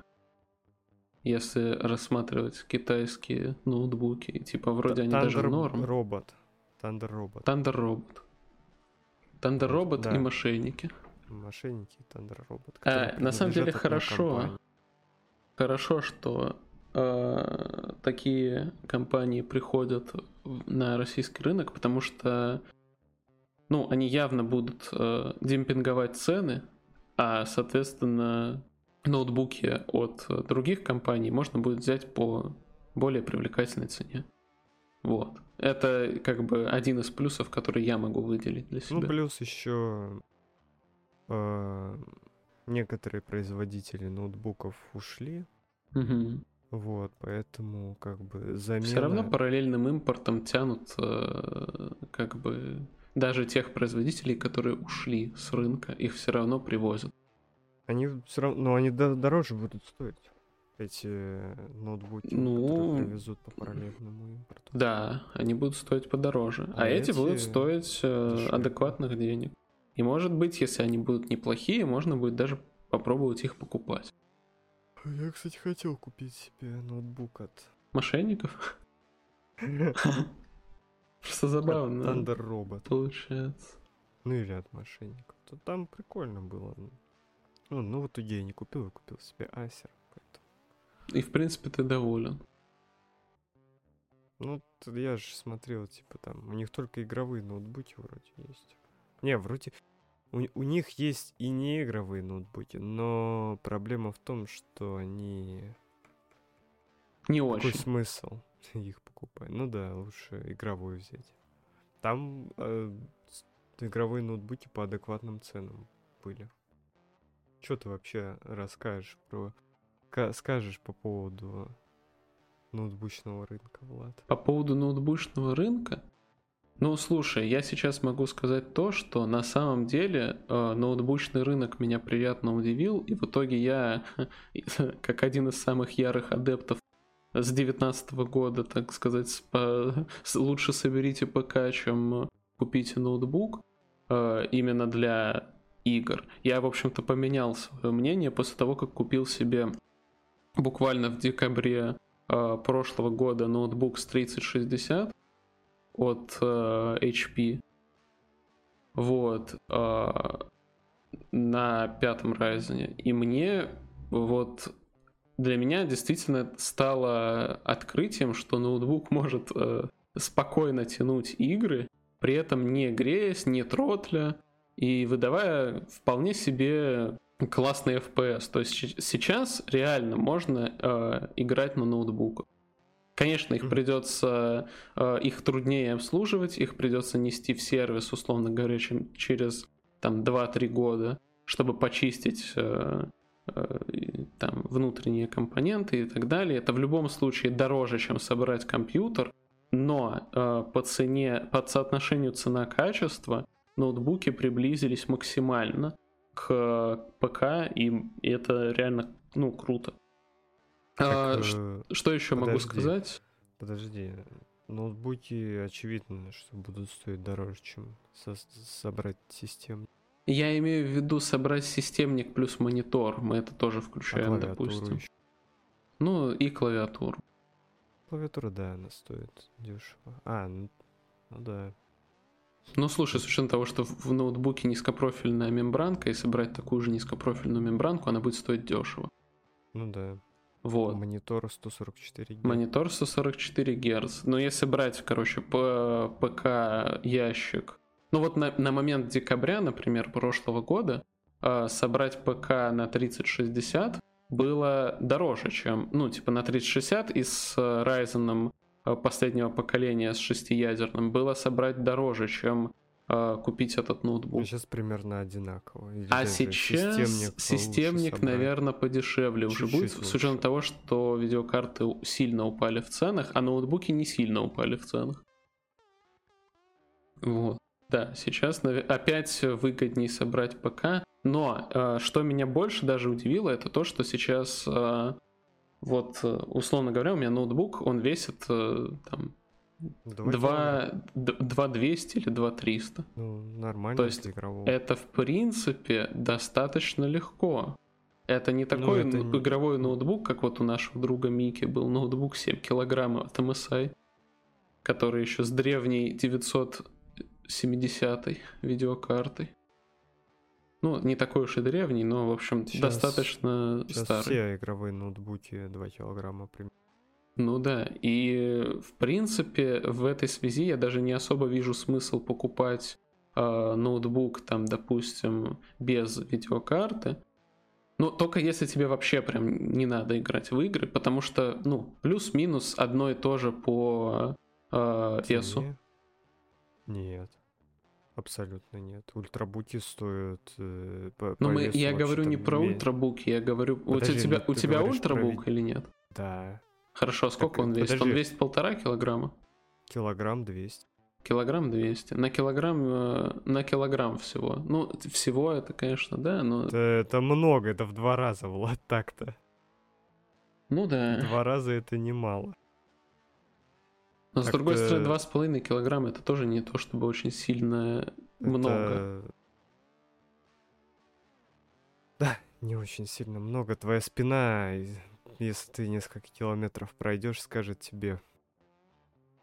если рассматривать китайские ноутбуки. Типа вроде они даже Thunder норм. Робот. Thunder Робот. Thunder Robot. Thunder Robot Да. и мошенники. Мошенники и Thunder Робот. А, на самом деле хорошо. компании. Хорошо, что э, такие компании приходят на российский рынок, потому что, ну, они явно будут э, демпинговать цены, а, соответственно, ноутбуки от других компаний можно будет взять по более привлекательной цене. Вот. Это как бы один из плюсов, который я могу выделить для себя. Ну, плюс еще некоторые производители ноутбуков ушли. Мгм. Вот, поэтому как бы замена... Все равно параллельным импортом тянут э, как бы даже тех производителей, которые ушли с рынка, их все равно привозят. Они все равно, но они до- дороже будут стоить. Эти ноутбуки, Ну, которые привезут по параллельному импорту. Да, они будут стоить подороже. А, А эти, эти будут стоить э, дешевле. адекватных денег. И может быть, если они будут неплохие, можно будет даже попробовать их покупать. Я, кстати, хотел купить себе ноутбук от Мошенников? <laughs> Просто забавно Thunder Robot. получается. Ну или от мошенников. То там прикольно было. Ну, ну в итоге я не купил, я купил себе Acer. И в принципе ты доволен. Ну, я же смотрел, типа там, у них только игровые ноутбуки вроде есть. Не, вроде у, у них есть и не игровые ноутбуки, но проблема в том, что они... Не Какой очень. смысл <laughs> их покупать? Ну да, лучше игровой взять. Там э, игровые ноутбуки по адекватным ценам были. Что ты вообще расскажешь про... ка- скажешь по поводу ноутбучного рынка, Влад? По поводу ноутбучного рынка, ну, слушай, я сейчас могу сказать то, что на самом деле э, ноутбучный рынок меня приятно удивил, и в итоге я, <laughs> <laughs> как один из самых ярых адептов с 2019 года, так сказать, по... <laughs> лучше соберите ПК, чем купите ноутбук э, именно для игр. Я, в общем-то, поменял свое мнение после того, как купил себе буквально в декабре э, прошлого года ноутбук с 3060 от э, HP. Вот. Э, на пятом Ryzen. И мне вот для меня действительно стало открытием, что ноутбук может э, спокойно тянуть игры, при этом не греясь, не тротля, и выдавая вполне себе классный FPS. То есть сейчас реально можно э, играть на ноутбуках. Конечно, их придется, э, их труднее обслуживать, их придется нести в сервис, условно говоря, чем через там 2-3 года, чтобы почистить э, э, там внутренние компоненты и так далее. Это в любом случае дороже, чем собрать компьютер, но э, по цене, по соотношению цена-качество ноутбуки приблизились максимально к ПК, и это реально, ну, круто. Так, а, э, что еще подожди, могу сказать? Подожди, ноутбуки очевидно, что будут стоить дороже, чем со собрать систему. Я имею в виду собрать системник плюс монитор. Мы это тоже включаем, а допустим. Еще. Ну и клавиатуру. Клавиатура, да, она стоит дешево. А, ну, ну да. Ну, слушай, с учетом того, что в ноутбуке низкопрофильная мембранка, и собрать такую же низкопрофильную мембранку, она будет стоить дешево. Ну да. Вот. Монитор 144 Гц. Монитор 144 Гц. Но если брать, короче, по ПК ящик. Ну вот на, на момент декабря, например, прошлого года, э, собрать ПК на 3060 было дороже, чем, ну, типа на 3060 и с Ryzen последнего поколения с шестиядерным было собрать дороже, чем э, купить этот ноутбук. Сейчас примерно одинаково. Или а сейчас системник, системник наверное, подешевле Чуть-чуть уже будет, лучше. с учетом того, что видеокарты сильно упали в ценах, а ноутбуки не сильно упали в ценах. Вот. Да, сейчас опять выгоднее собрать ПК. Но э, что меня больше даже удивило, это то, что сейчас э, вот, э, условно говоря, у меня ноутбук, он весит э, там 2, 200 или 2300. Ну, нормально. То есть игрового. это, в принципе, достаточно легко. Это не ну, такой ну, это не... игровой ноутбук, как вот у нашего друга Мики был ноутбук 7 килограммов от MSI, который еще с древней 970 видеокартой. Ну, не такой уж и древний, но, в общем, сейчас, достаточно сейчас старый. все игровые ноутбуки 2 килограмма примерно. Ну да, и в принципе в этой связи я даже не особо вижу смысл покупать э, ноутбук, там, допустим, без видеокарты. Ну, только если тебе вообще прям не надо играть в игры, потому что, ну, плюс-минус одно и то же по э, весу. Нет. Абсолютно нет. Ультрабуки стоят. Э, по, Но мы, я говорю не про ультрабуки, я говорю. Подожди, у тебя, ну, у тебя ультрабук про... или нет? Да. Хорошо, сколько так, он весит? Подожди. Он весит полтора килограмма? Килограмм двести. Килограмм двести. На килограмм, э, на килограмм всего. Ну, всего это, конечно, да, но... Это, это много, это в два раза, <laughs> Влад, так-то. Ну да. Два раза это немало. Но с другой стороны, 2,5 килограмма это тоже не то, чтобы очень сильно много. Да, не очень сильно много. Твоя спина, если ты несколько километров пройдешь, скажет тебе.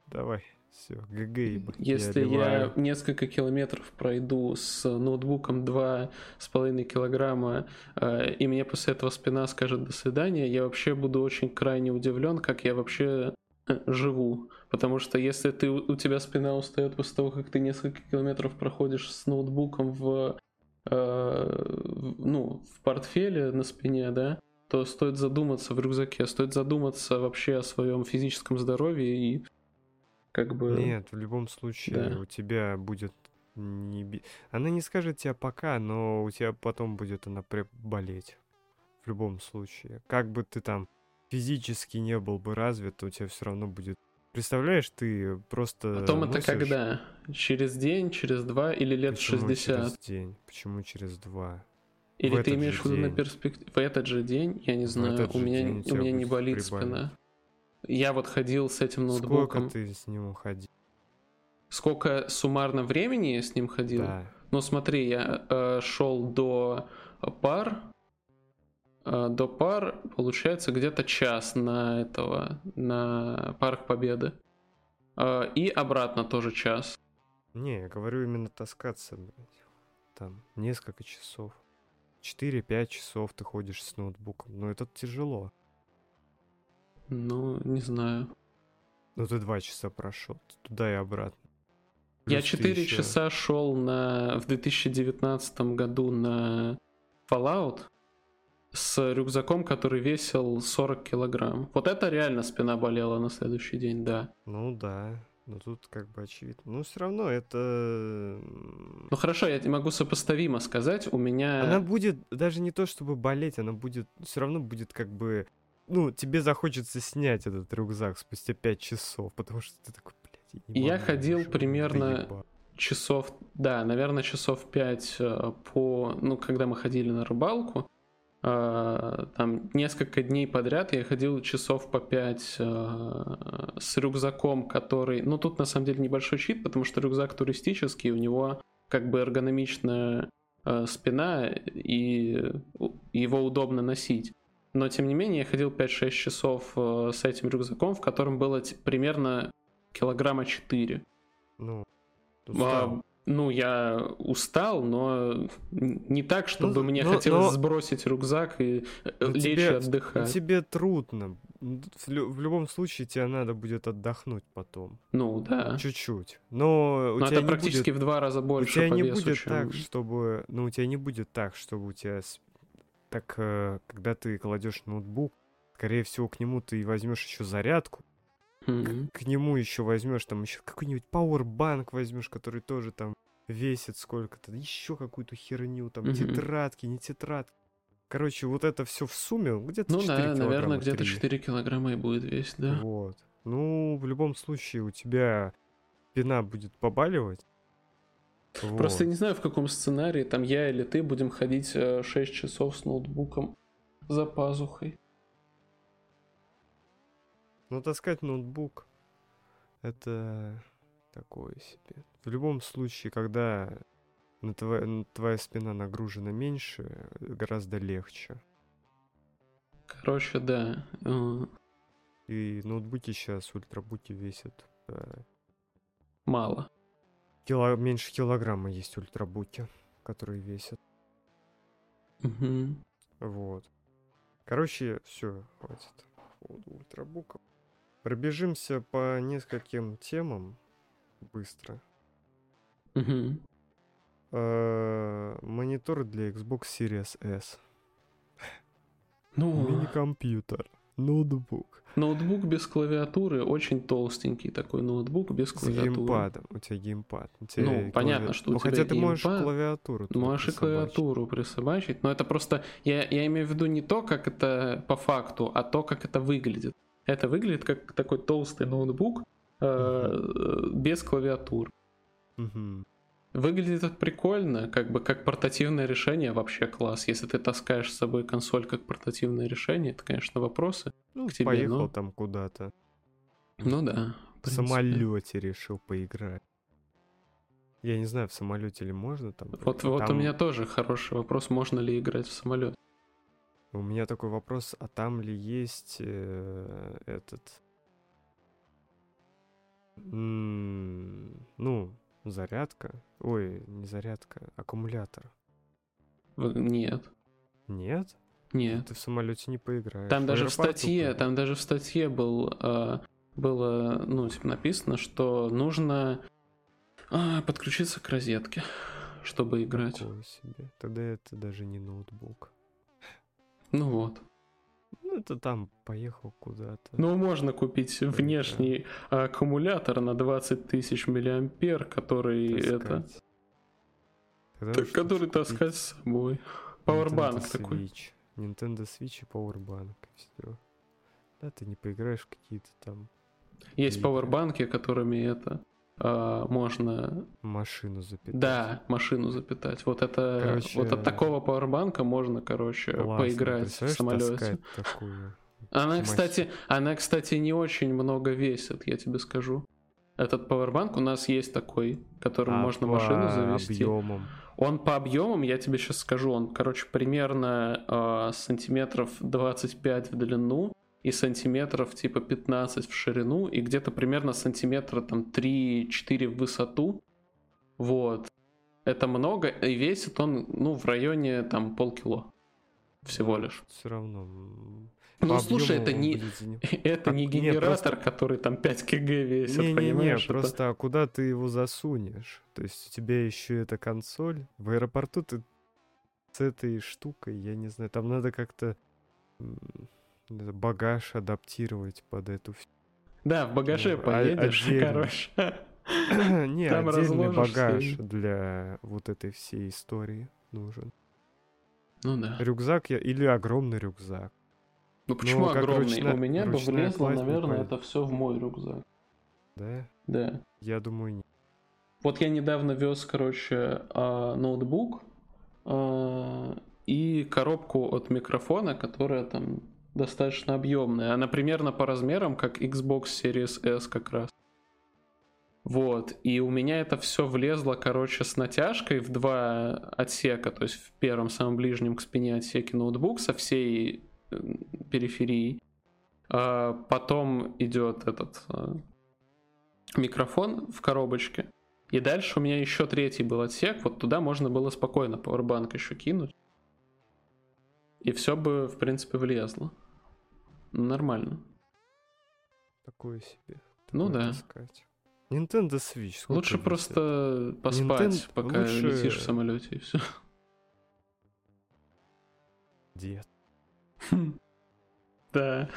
Давай, все, ГГ. Если я, я несколько километров пройду с ноутбуком 2,5 килограмма, э, и мне после этого спина скажет до свидания, я вообще буду очень крайне удивлен, как я вообще живу. Потому что если ты, у тебя спина устает после того, как ты несколько километров проходишь с ноутбуком в, э, ну, в портфеле на спине, да, то стоит задуматься в рюкзаке, стоит задуматься вообще о своем физическом здоровье и как бы... Нет, в любом случае да. у тебя будет не... Она не скажет тебе пока, но у тебя потом будет она болеть. В любом случае. Как бы ты там физически не был бы развит, то у тебя все равно будет. Представляешь, ты просто. Потом носишь... это когда? Через день, через два или лет Почему 60? Через день. Почему через два? Или в ты имеешь в виду на перспективу? В этот же день, я не знаю, у меня, у меня не болит прибавить. спина. я вот ходил с этим ноутбуком. Сколько ты с ним ходил? Сколько суммарно времени я с ним ходил? Да. Ну смотри, я э, шел до пар, до пар получается где-то час на этого, на парк Победы. Э, и обратно тоже час. Не, я говорю именно таскаться, блядь. Там несколько часов. 4-5 часов ты ходишь с ноутбуком. Но это тяжело. Ну, не знаю. Ну ты два часа прошел. Туда и обратно. Я Плюс ты 4 еще- часа шел на, в 2019 году на Fallout с рюкзаком, который весил 40 килограмм. Вот это реально спина болела на следующий день, да. Ну да. Но тут как бы очевидно. Ну все равно это... Ну хорошо, я могу сопоставимо сказать, у меня... Она будет даже не то чтобы болеть, она будет... Все равно будет как бы... Ну, тебе захочется снять этот рюкзак спустя 5 часов, потому что ты такой, блядь, я, не Я ходил уже, примерно доеба». часов, да, наверное, часов 5 по, ну, когда мы ходили на рыбалку, э, там несколько дней подряд я ходил часов по 5 с рюкзаком, который, ну, тут на самом деле небольшой чит, потому что рюкзак туристический, у него как бы эргономичная э, спина, и его удобно носить. Но, тем не менее, я ходил 5-6 часов э, с этим рюкзаком, в котором было примерно килограмма 4. Ну, А. ну, я устал, но не так, чтобы Ну, мне но- хотелось но- сбросить рюкзак и Ну, лечь и тебе- отдыхать. Тебе трудно. В, лю- в любом случае тебе надо будет отдохнуть потом. Ну, да. Чуть-чуть. Но у Но тебя это практически будет... в два раза У больше тебя по не весу, будет чем- так, чтобы... Ну, у тебя не будет так, чтобы у тебя... Так, э, когда ты кладешь ноутбук, скорее всего, к нему ты возьмешь еще зарядку, К нему еще возьмешь там еще какой-нибудь пауэрбанк возьмешь, который тоже там весит сколько-то, еще какую-то херню, там тетрадки, не тетрадки. Короче, вот это все в сумме где-то Ну 4 да, наверное, килограмма, где-то 3. 4 килограмма и будет весить, да. Вот. Ну, в любом случае, у тебя спина будет побаливать. Просто Вот. не знаю, в каком сценарии там я или ты будем ходить 6 часов с ноутбуком за пазухой. Но таскать ноутбук это такое себе. В любом случае, когда на тво- н- твоя спина нагружена меньше, гораздо легче. Короче, да. э, И ноутбуки сейчас, ультрабуки весят э, Мало. кило- меньше килограмма есть ультрабуки, которые весят. Мгм. Вот. Короче, все, хватит по поводу ультрабуков. Пробежимся по нескольким темам быстро. Э, Монитор для Xbox Series S. Ну, Мини-компьютер. Ноутбук. ноутбук без клавиатуры, очень толстенький такой ноутбук без С клавиатуры. геймпадом. У тебя геймпад. У тебя Ну, и понятно, клави- что у Ну, тебя хотя ты можешь клавиатуру Можешь и присобачить. клавиатуру присобачить, но это просто... Я, я имею в виду не то, как это по факту, а то, как это выглядит. Это выглядит как такой толстый ноутбук э, без клавиатур. Выглядит это прикольно, как бы как портативное решение вообще класс. Если ты таскаешь с собой консоль как портативное решение, это, конечно, вопросы. Ну, к тебе, поехал но- там куда-то. Ну да. В принципе. самолете решил поиграть. Я не знаю, в самолете ли можно там. Вот, вот у Там- меня тоже хороший вопрос, можно ли играть в самолет. У меня такой вопрос, а там ли есть э, этот... м, ну, зарядка? Ой, не зарядка, аккумулятор. В- Нет, Нет? нет. Ты в самолете не поиграешь. Там даже в статье, там даже в статье был, э, было, ну, типа написано, что нужно а, подключиться к розетке, чтобы играть. Такое себе. Тогда это даже не ноутбук. Ну вот. Ну, это там поехал куда-то. Ну, можно купить внешний аккумулятор на 20 тысяч миллиампер, который это, таскать. Тогда так, который купить таскать с собой. Пауэрбанк Nintendo такой. Switch. Nintendo Switch и Powerbank. и всё. Да, ты не поиграешь какие-то там Есть игры. пауэрбанки, которыми это а, можно, машину запитать. да, машину запитать. Вот это, Короче, вот от такого пауэрбанка можно, короче, Классно. поиграть в самолете. такую Она, Мощь. кстати, она, кстати, не очень много весит, я тебе скажу. Этот пауэрбанк у нас есть такой, которым А можно по машину завести. объемам? Он по объемам, я тебе сейчас скажу, он, короче, примерно э, сантиметров 25 в длину и сантиметров типа 15 в ширину и где-то примерно сантиметра там 3-4 в высоту. Вот. Это много, и весит он, ну, в районе там полкило. Всего лишь. Все равно. Ну, по слушай, это не, <laughs> это Как- не не, генератор, который там 5 кг весит, Не-не-не, понимаешь? Это- просто а куда ты его засунешь? То есть у тебя еще эта консоль. В аэропорту ты с этой штукой, я не знаю, там надо как-то багаж адаптировать под эту. Да, в багаже Ну, а- поедешь, отдельно. короче. <coughs> <coughs> Не, Там отдельный багаж всё. для вот этой всей истории нужен. Ну да. Рюкзак я или огромный рюкзак. Ну почему как огромный? ручная- У меня бы влезло, наверное, пойдет. это все в мой рюкзак. Да? Да. Я думаю, нет. Вот я недавно вез, короче, а, ноутбук а, и коробку от микрофона, которая там достаточно объемная. Она примерно по размерам, как Xbox Series S как раз. Вот, и у меня это все влезло, короче, с натяжкой в два отсека, то есть в первом, самом ближнем к спине отсеке ноутбук со всей э, периферией. А потом идет этот а, микрофон в коробочке. И дальше у меня еще третий был отсек, вот туда можно было спокойно пауэрбанк еще кинуть. И все бы, в принципе, влезло. Нормально. Такое себе. Ну да. таскать. Nintendo Switch. Лучше весит? просто поспать, Nintendo- пока лучше- летишь в самолете и все. Дед. Да.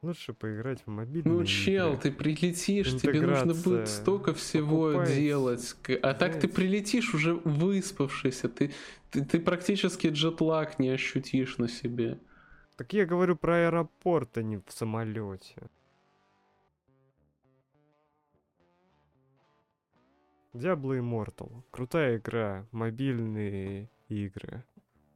Лучше поиграть в мобильные Ну, чел, игры. ты прилетишь, тебе нужно будет столько всего делать. А так ты прилетишь уже выспавшийся, ты, ты, ты практически джетлаг не ощутишь на себе. Так я говорю про аэропорт, а не в самолете. Diablo Immortal. Крутая игра. Мобильные игры.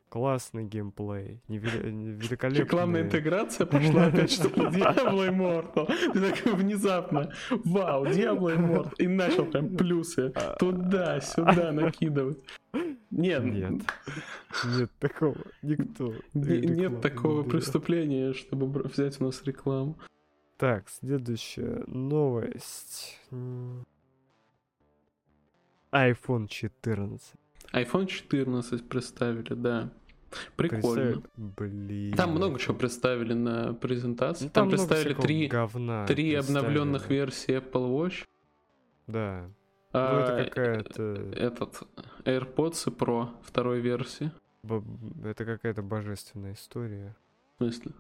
Классный геймплей. невеле- Великолепный. <laughs> Рекламная интеграция пошла <laughs> опять, что ли? Diablo Immortal. Ты такой внезапно, вау, Diablo Immortal. И начал прям плюсы туда-сюда накидывать. Нет, Нет. Нет такого. Никто. нет не такого преступления, чтобы взять у нас рекламу. Так, следующая новость. IPhone 14. iPhone 14 представили, да. Прикольно. Блин. Там много чего представили на презентации. Ну, Там, много представили три, говна три обновленных представили. версии Apple Watch. Да. Ну, А, это какая-то... Этот AirPods Pro второй версии. Это какая-то божественная история. В смысле?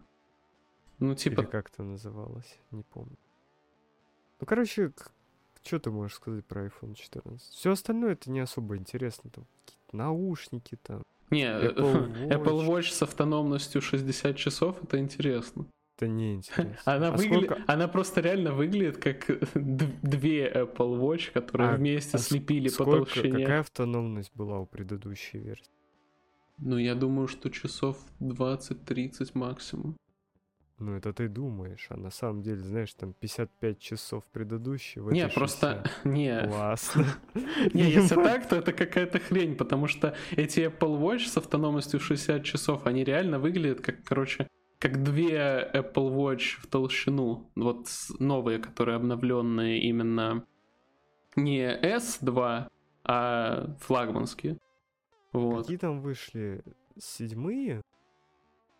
Ну, типа, Или как это называлось, не помню. Ну, короче, что ты можешь сказать про iPhone 14? Все остальное это не особо интересно. Там какие-то наушники там. не, Apple <laughs> Apple Watch с автономностью 60 часов, это интересно. Это не интересно. Она, А выгля- сколько- она просто реально выглядит как <laughs> две Apple Watch, которые А- вместе а слепили по сколько- толщине. Какая автономность была у предыдущей версии? Ну, я думаю, что часов 20-30 максимум. Ну, это ты думаешь, а на самом деле, знаешь, там 55 часов предыдущей, в Не, просто... 60. <laughs> Не, Классно. <laughs> Не, если так, то это какая-то хрень, потому что эти Apple Watch с автономностью 60 часов, они реально выглядят как, короче, как две Apple Watch в толщину. Вот новые, которые обновленные именно не S2, а флагманские. Вот. Какие там вышли? Седьмые?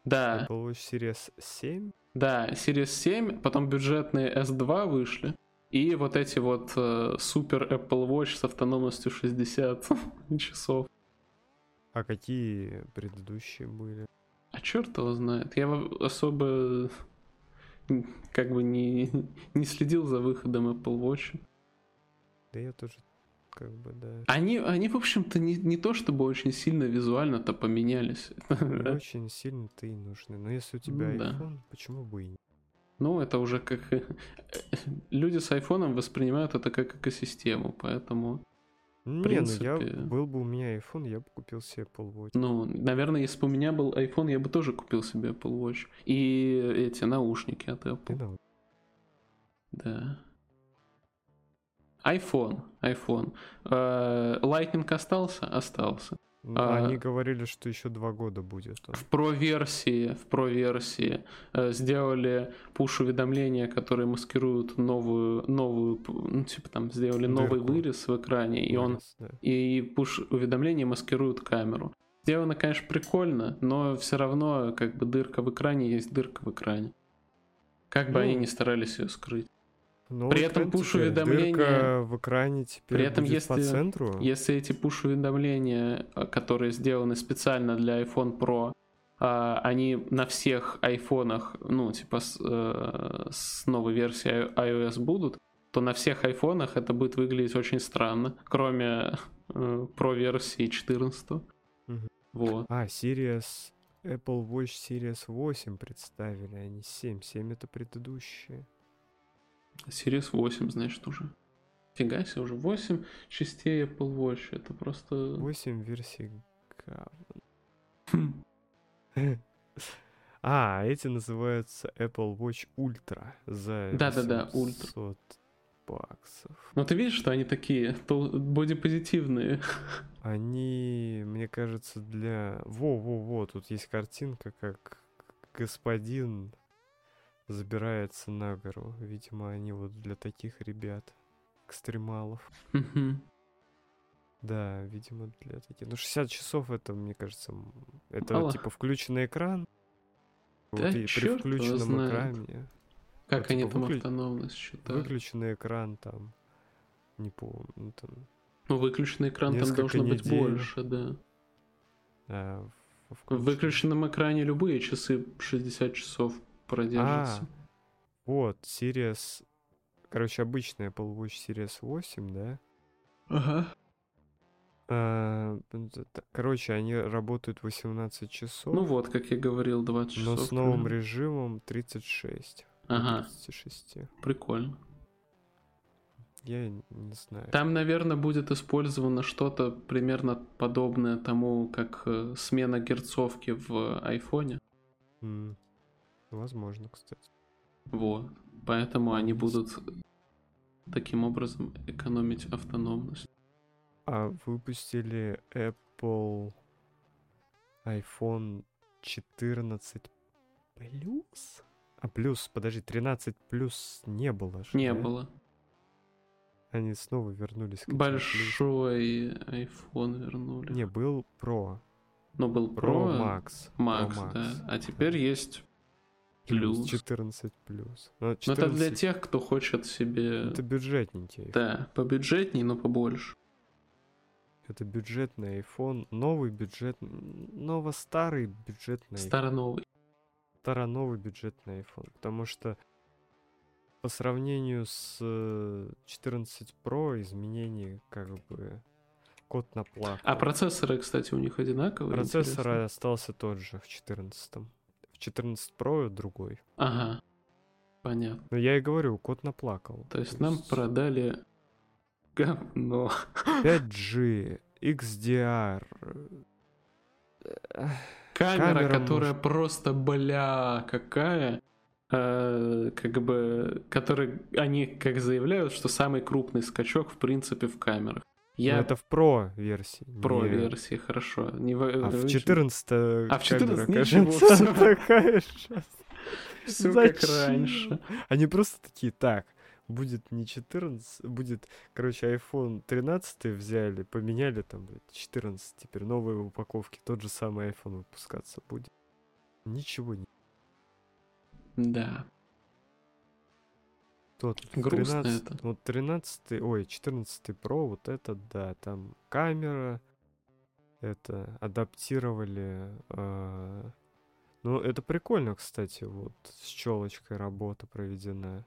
Да, Apple Watch Series 7? да, Series 7, потом бюджетные S2 вышли. И вот эти вот э, супер Apple Watch с автономностью 60 <laughs> часов. А какие предыдущие были? А черт его знает. Я особо как бы не, не следил за выходом Apple Watch. Да я тоже как бы, да. Они, они в общем-то, не, не то чтобы очень сильно визуально-то поменялись. Не <laughs> очень сильно-то и нужны. Но если у тебя Ну да. iPhone, почему бы и не? Ну, это уже как... <laughs> Люди с айфоном воспринимают это как экосистему, поэтому... Не, принципе- ну я был бы у меня iPhone, я бы купил себе Apple Watch. Ну, наверное, если бы у меня был iPhone, я бы тоже купил себе Apple Watch. И эти наушники от Apple. на- Да. iPhone. iPhone. Э, Lightning остался? Остался. А- Они говорили, что еще два года будет. В Pro-версии, в Pro-версии э, сделали пуш-уведомления, которые маскируют новую, новую, ну, типа там сделали новый Дырку. вырез в экране, и он да. и пуш-уведомления маскируют камеру. Сделано, конечно, прикольно, но все равно как бы дырка в экране есть дырка в экране. Как бы Ну, они ни старались ее скрыть. Ну, При этом пуш-уведомления- в экране теперь При этом, будет по если- центру. Если эти пуш-уведомления, э, которые сделаны специально для iPhone Pro, а, они на всех айфонах, ну, типа с, э, с новой версией iOS будут, то на всех айфонах это будет выглядеть очень странно, кроме э, Pro версии 14. Мгм. Вот. А, Series... Apple Watch Series 8 представили, а не 7. 7 это предыдущие. Series 8, значит, уже. Фига себе, уже 8 частей Apple Watch. Это просто... 8 версий. Хм. <laughs> А, эти называются Apple Watch Ultra за Да-да-да, 800 баксов. Но ты видишь, что они такие бодипозитивные. <laughs> Они, мне кажется, для... Во-во-во, тут есть картинка, как господин забирается на гору. Видимо, они вот для таких ребят, экстремалов. Да, видимо, для таких. Ну, 60 часов это, мне кажется, это Мало. типа включенный экран. Да вот и при включенном экране. Как Вот, они типа, там выклю- автономность считают? Выключенный экран там. Не помню. ну, там, Ну, выключенный экран там должно быть недель. больше, да. а, в- выключенном экране любые часы 60 часов продержатся. А, вот, Series... Короче, обычная Apple Watch Series 8, да? Ага. А, короче, они работают 18 часов, Ну вот, как я говорил, 20 но часов. с новым примерно. режимом 36. до Ага, 36. прикольно. Я не знаю. Там, наверное, будет использовано что-то примерно подобное тому, как э, смена герцовки в айфоне. М, Возможно, кстати. Вот. Поэтому они будут таким образом экономить автономность. А выпустили Apple iPhone 14 плюс? А плюс, подожди, 13 плюс не было же, Не да? было. Они снова вернулись к. Большой iPhone вернули. Не, был Pro. Но был Pro Pro, Max. Max, Pro да. А теперь есть плюс. 14 плюс. Но Но это для 14 тех, кто хочет себе... Это бюджетненький. iPhone. Да, побюджетней, но побольше. Это бюджетный iPhone. Новый бюджет... Ново-старый бюджетный. Старо-новый. старо-новый бюджетный iPhone. Потому что по сравнению с э, 14 Pro изменений как бы кот наплакал. А процессоры, кстати, у них одинаковые? Процессор интересно? остался тот же в 14. В 14 Pro другой. Ага. Понятно. Но я и говорю, кот наплакал. То есть нам продали говно. 5G, XDR. э, Камера, Камера которая просто, бля, какая. э, как бы, который они как заявляют, что самый крупный скачок, в принципе, в камерах. Я это в Pro версии. про не- версии, хорошо. Не в- А в вы- 14 А в 14 камера, ничего, <laughs> такая же. Всё как раньше. Они просто такие, так, будет не 14, будет, короче, iPhone 13 взяли, поменяли там, блядь, 14, теперь новые упаковки, тот же самый iPhone выпускаться будет. Ничего не Да. Тот. Грустно 13, это. Вот 13, ой, 14 Pro, вот это, да, там камера, это адаптировали. э, ну, это прикольно, кстати, вот с челочкой работа проведена.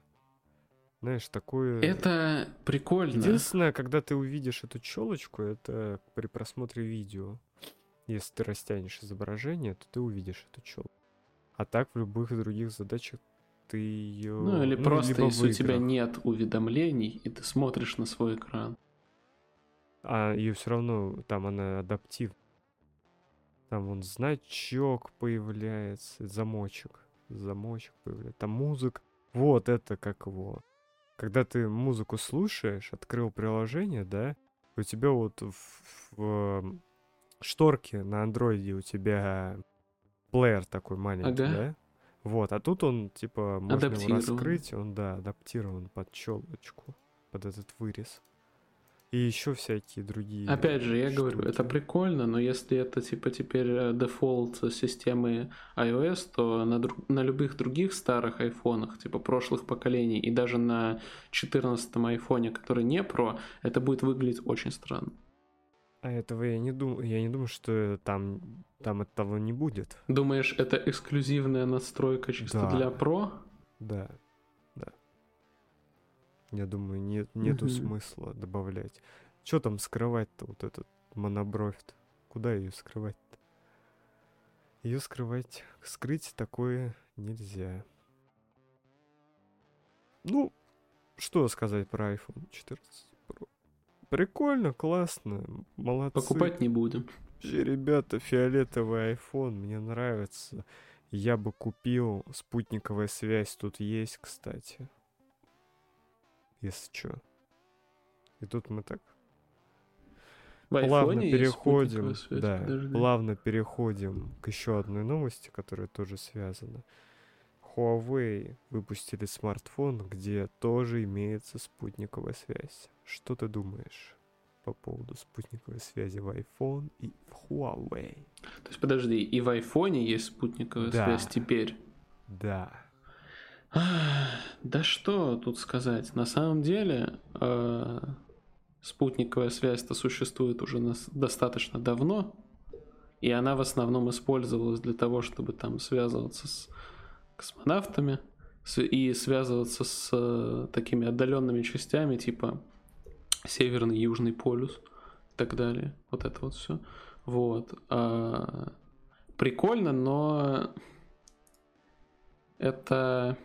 Знаешь, такое... Это прикольно. Единственное, когда ты увидишь эту челочку, это при просмотре видео. Если ты растянешь изображение, то ты увидишь эту челку. А так в любых других задачах ты ее. Ну или просто, либо в если у тебя нет уведомлений, и ты смотришь на свой экран. а ее все равно там она адаптив. Там вон значок появляется, замочек. Замочек появляется. Там музыка. Вот это как его. Когда ты музыку слушаешь, открыл приложение, да, у тебя вот в, в шторке на андроиде у тебя плеер такой маленький, ага. да? Вот, а тут он, типа, можно его раскрыть, он, да, адаптирован под челочку, под этот вырез. И еще всякие другие. Опять же, я штуки. говорю, это прикольно, но если это типа теперь э, дефолт системы iOS, то на, друг, на любых других старых айфонах, типа прошлых поколений, и даже на 14 айфоне, который не Pro, это будет выглядеть очень странно. А этого я не думаю, я не думаю, что там, там этого не будет. Думаешь, это эксклюзивная настройка чисто да. для Pro? Да, да. Я думаю, нет, нету угу. смысла добавлять. Что там скрывать-то, вот этот монобровь-то? Куда ее скрывать-то? Ее скрывать, скрыть такое нельзя. Ну, что сказать про iPhone 14 Pro? Прикольно, классно, молодцы. Покупать не будем. Вообще, ребята, фиолетовый iPhone мне нравится. Я бы купил. Спутниковая связь тут есть, кстати если что. И тут мы так в плавно переходим, связь, да, подожди. плавно переходим к еще одной новости, которая тоже связана. Huawei выпустили смартфон, где тоже имеется спутниковая связь. Что ты думаешь по поводу спутниковой связи в iPhone и в Huawei? То есть подожди, и в iPhone есть спутниковая да. связь теперь? Да. Да что тут сказать? На самом деле э, спутниковая связь-то существует уже достаточно давно, и она в основном использовалась для того, чтобы там связываться с космонавтами и связываться с э, такими отдаленными частями, типа Северный Южный полюс и так далее. Вот это вот все. Вот. А, прикольно, но это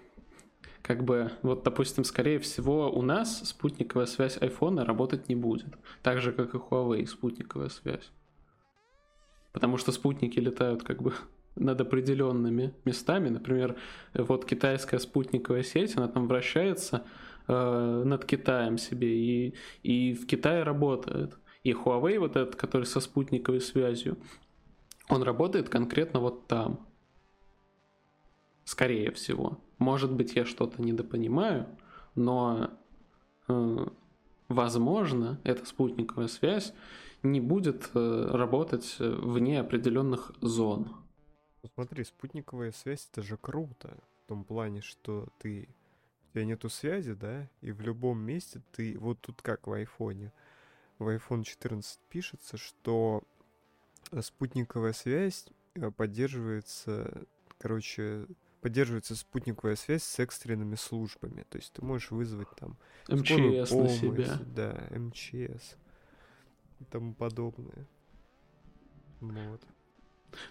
как бы, вот, допустим, скорее всего, у нас спутниковая связь iPhone работать не будет. Так же, как и Huawei спутниковая связь. Потому что спутники летают как бы над определенными местами. Например, вот китайская спутниковая сеть, она там вращается э, над Китаем себе, и, и в Китае работает. И Huawei, вот этот, который со спутниковой связью, он работает конкретно вот там. Скорее всего. Может быть, я что-то недопонимаю, но, э, возможно, эта спутниковая связь не будет э, работать вне определенных зон. Ну, смотри, спутниковая связь это же круто. В том плане, что ты у тебя нету связи, да, и в любом месте ты, вот тут как в айфоне, в iPhone 14 пишется, что спутниковая связь э, поддерживается, короче, поддерживается спутниковая связь с экстренными службами. То есть ты можешь вызвать там МЧС помощь, на себя. Да, МЧС и тому подобное. Вот.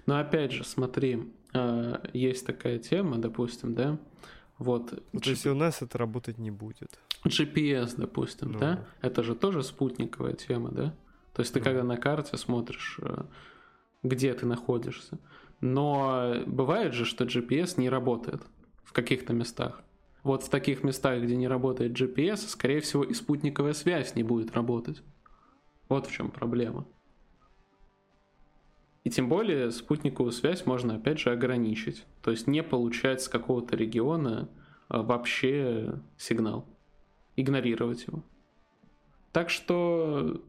Но опять же, смотри, а, есть такая тема, допустим, да, вот. То есть у нас это работать не будет. GPS, допустим, ну. да, это же тоже спутниковая тема, да? То есть ты ну. когда на карте смотришь, э, где ты находишься, но бывает же, что GPS не работает в каких-то местах. Вот в таких местах, где не работает GPS, скорее всего, и спутниковая связь не будет работать. Вот в чем проблема. И тем более спутниковую связь можно опять же ограничить. То есть не получать с какого-то региона а, вообще сигнал. Игнорировать его. Так что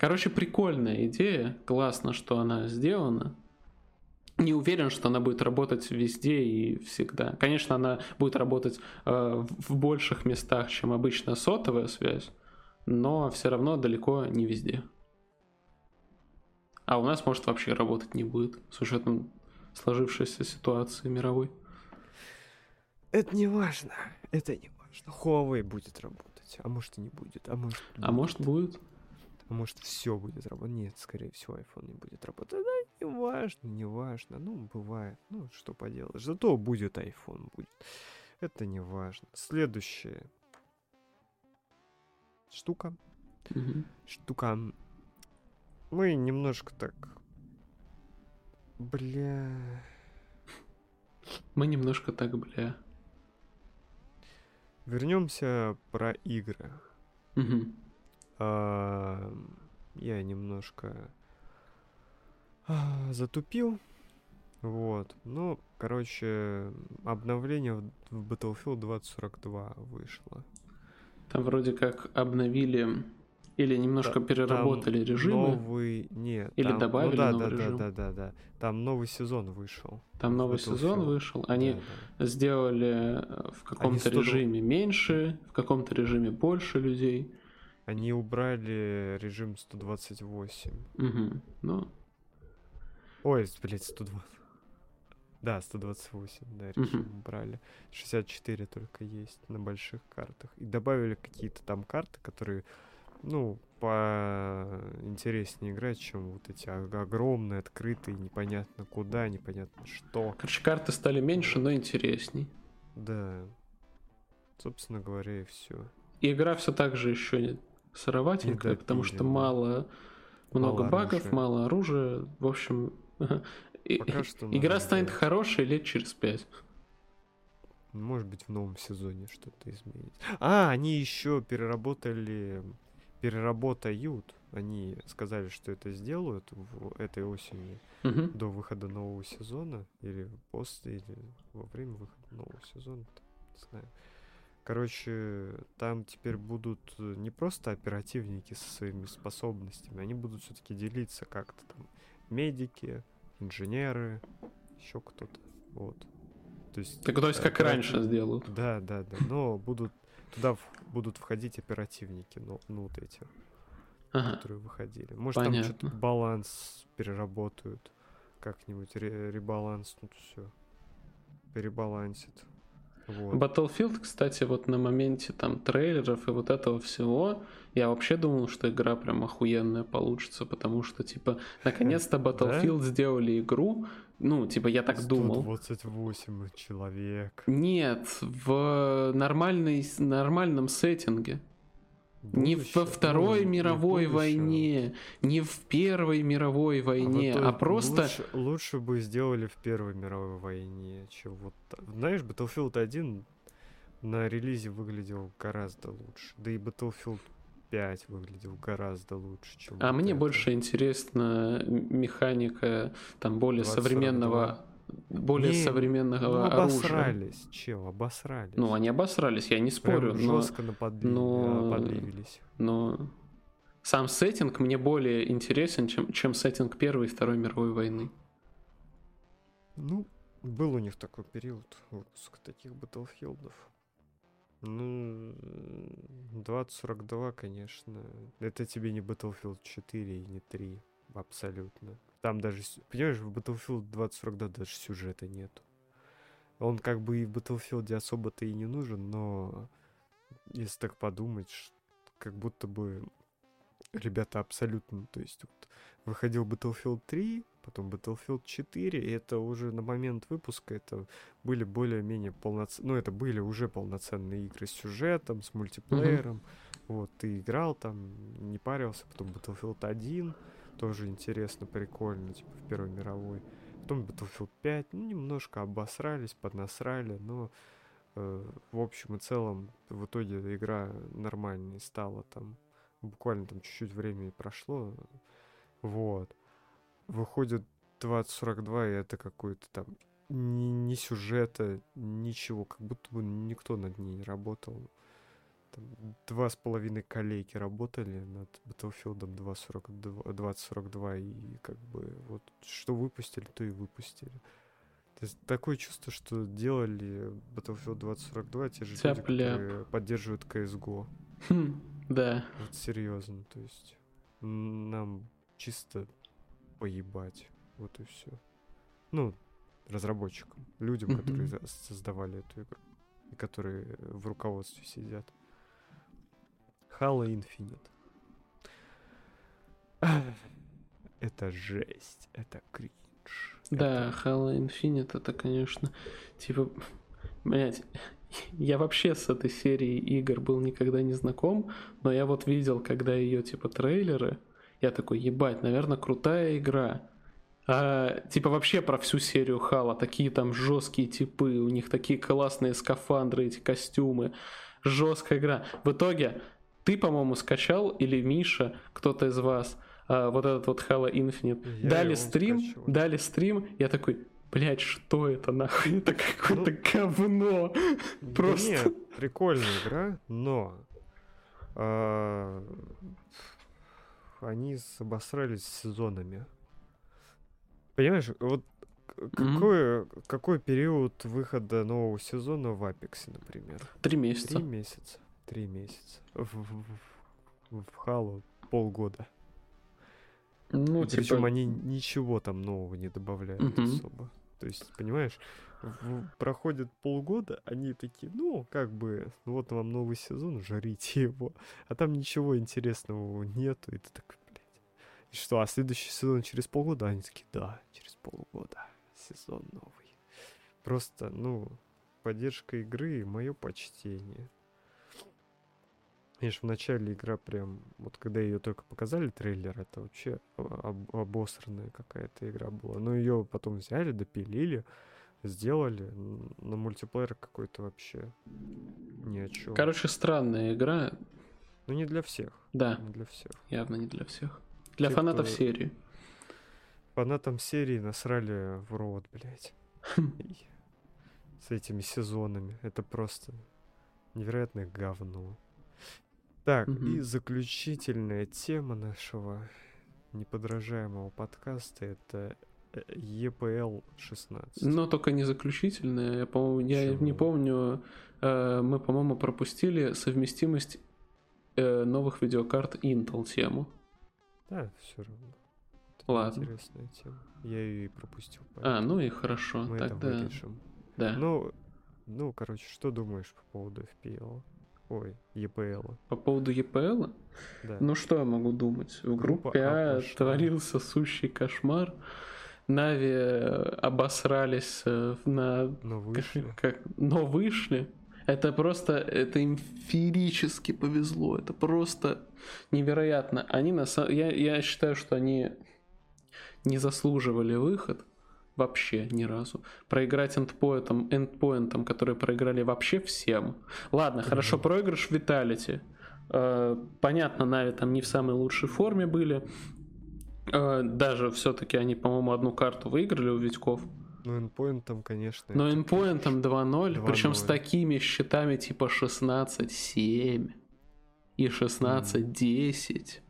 Короче, прикольная идея, классно, что она сделана. Не уверен, что она будет работать везде и всегда. Конечно, она будет работать э, в больших местах, чем обычная сотовая связь, но все равно далеко не везде. А у нас, может, вообще работать не будет, с учетом сложившейся ситуации мировой. Это не важно. Это не важно. Huawei будет работать, а может и не будет, а может. А будет. может будет. А может все будет работать? Нет, скорее всего, iPhone не будет работать. Да, не важно, не важно. Ну, бывает. Ну, что поделаешь. Зато будет iPhone, будет. Это не важно. Следующая штука. Мгм. штука. Мы немножко так... Бля... Мы немножко так, бля. Вернемся про игры. Мгм. А, Я немножко а, затупил. Вот. Ну, короче, обновление в Battlefield 2042 вышло. Там вроде как обновили или немножко Та- переработали режимы. Новый... Нет. Или там- ну добавили да, новый да, режим. Да, да, да, да. Там новый сезон вышел. Там новый Battlefield. сезон вышел. Они Да, да. сделали э, в каком-то 100 дол- режиме меньше, в каком-то режиме больше людей. Они убрали режим 128. Мгм. Ну, Ой, блядь, 120. Да, 128, да, режим Мгм. убрали. 64 только есть на больших картах. И добавили какие-то там карты, которые, ну, по интереснее играть, чем вот эти ог- огромные, открытые, непонятно куда, непонятно что. короче, карты стали меньше, но интересней. Да. Собственно говоря, и все. И игра все так же еще сыроватенькая, потому что мало, много Мало багов, оружия. мало оружия. В общем, Пока что игра станет делать. хорошей лет через пять. Может быть, в новом сезоне что-то изменится. А, они еще переработали, переработают. Они сказали, что это сделают в этой осенью Мгм. до выхода нового сезона или после, или во время выхода нового сезона, не знаю. Короче, там теперь будут э, не просто оперативники со своими способностями, они будут все-таки делиться как-то там медики, инженеры, еще кто-то. Вот. То есть, Так, то есть, как оператив- раньше сделают. да, да, да. Но будут туда будут входить оперативники, ну, ну вот эти, Ага. которые выходили. Может, там что-то Понятно. баланс переработают как-нибудь, ре- ребаланснут все. Перебалансит. Вот. Battlefield, кстати, вот на моменте там трейлеров и вот этого всего, я вообще думал, что игра прям охуенная получится, потому что, типа, наконец-то <laughs> Battlefield сделали игру, ну, типа, я так думал. 128 человек. Нет, в нормальной, нормальном сеттинге. Не Будущее. во Второй не мировой будущее. войне, не в Первой мировой А войне, вот а, то просто... Лучше, лучше бы сделали в Первой мировой войне, чем вот... Знаешь, Battlefield 1 на релизе выглядел гораздо лучше. Да и Battlefield 5 выглядел гораздо лучше, чем А вот мне это. больше интересна механика там более 2042. современного, более Не, современного Ну, оружия. обосрались, чел, обосрались. Ну, они обосрались, я не спорю, Прям но, жестко наподли- но- подливились. но сам сеттинг мне более интересен, чем, чем сеттинг Первой и Второй мировой войны. Ну, был у них такой период выпуска таких Батлфилдов. Ну, 2042, конечно. Это тебе не Battlefield 4 и не 3. Абсолютно. Там даже, понимаешь, в Battlefield 2042 даже сюжета нету. Он как бы и в Battlefield особо-то и не нужен, но если так подумать, как будто бы ребята абсолютно, то есть вот выходил Battlefield 3, потом Battlefield 4, и это уже на момент выпуска это были более-менее полноценные, ну это были уже полноценные игры с сюжетом, с мультиплеером, вот, ты играл там, не парился, потом Battlefield 1, тоже интересно, прикольно, типа в Первой мировой, потом Battlefield 5, ну немножко обосрались, поднасрали, но э, в общем и целом в итоге игра нормальной стала там, буквально там чуть-чуть времени прошло, вот. Выходит 2042, и это какой-то там ни, ни сюжета, ничего, как будто бы никто над ней не работал. Там два с половиной коллеги работали над Battlefield 2042, 2042, и как бы вот что выпустили, то и выпустили. То есть такое чувство, что делали Battlefield 2042 те же люди, Тяп-ляп. которые поддерживают CSGO. Хм, да. Вот серьезно, то есть нам чисто поебать. Вот и все. Ну, разработчикам, людям, которые Мгм. за- создавали эту игру. И которые в руководстве сидят. Halo Infinite. <sighs> Это жесть, это кринж. Да, это- Halo Infinite это, конечно, типа, блять, я вообще с этой серией игр был никогда не знаком, но я вот видел, когда ее типа трейлеры, я такой, ебать, наверное, крутая игра. А, типа вообще про всю серию Хала, такие там жесткие типы, у них такие классные скафандры, эти костюмы, жесткая игра. В итоге ты, по-моему, скачал или Миша, кто-то из вас, а, вот этот вот Halo Infinite, я дали стрим, скачиваю. дали стрим, я такой, блять, что это нахуй? Это какое-то ну, говно. <laughs> Просто. Нет, прикольная игра, но а, они обосрались сезонами. Понимаешь, вот какой, mm-hmm. какой период выхода нового сезона в Апексе, например? Три месяца. Три месяца. Три месяца. В, в, в, Халу полгода. Ну, типа... Причем они ничего там нового не добавляют mm-hmm. особо. То есть, понимаешь, в, проходит полгода, они такие, ну, как бы, ну вот вам новый сезон, жарите его. А там ничего интересного нету, и ты такой, блядь. И что, а следующий сезон через полгода? Они такие, да, через полгода сезон новый. Просто, ну, поддержка игры, мое почтение. Конечно, в начале игра прям, вот когда ее только показали трейлер, это вообще об, обосранная какая-то игра была. Но ее потом взяли, допилили, сделали. На мультиплеер какой-то вообще ни о чем. Короче, странная игра. Ну не для всех. Да. Не для всех. Явно не для всех. Для Те, фанатов кто... серии. Фанатам серии насрали в рот, блядь. С этими сезонами. Это просто невероятное говно. Так, угу. и заключительная тема нашего неподражаемого подкаста это EPL 16. Но только не заключительная. Я, по я не помню. Э, мы, по-моему, пропустили совместимость э, новых видеокарт Intel тему. Да, все равно. Это Ладно. Интересная тема. Я ее и пропустил. Поэтому. А, ну и хорошо. Мы Тогда... это вырежем. Да. Ну, ну, короче, что думаешь по поводу FPL? Ой, EPL. По поводу EPL? Да. Ну что я могу думать? В Группа группе А, а творился сущий кошмар. Нави обосрались э, на... Но вышли. <laughs> Как... Но вышли. Это просто, это им феерически повезло. Это просто невероятно. Они на. Я, я считаю, что они не заслуживали выход вообще ни разу. Проиграть эндпоинтом, эндпоинтом, которые проиграли вообще всем. Ладно, mm-hmm. хорошо, проигрыш в Виталити. Э, понятно, Нави там не в самой лучшей форме были. Э, даже все-таки они, по-моему, одну карту выиграли у Витьков. Ну, эндпоинтом, конечно. Но эндпоинтом <laughs> 2-0, причем с такими счетами типа 16-7 и 16-10.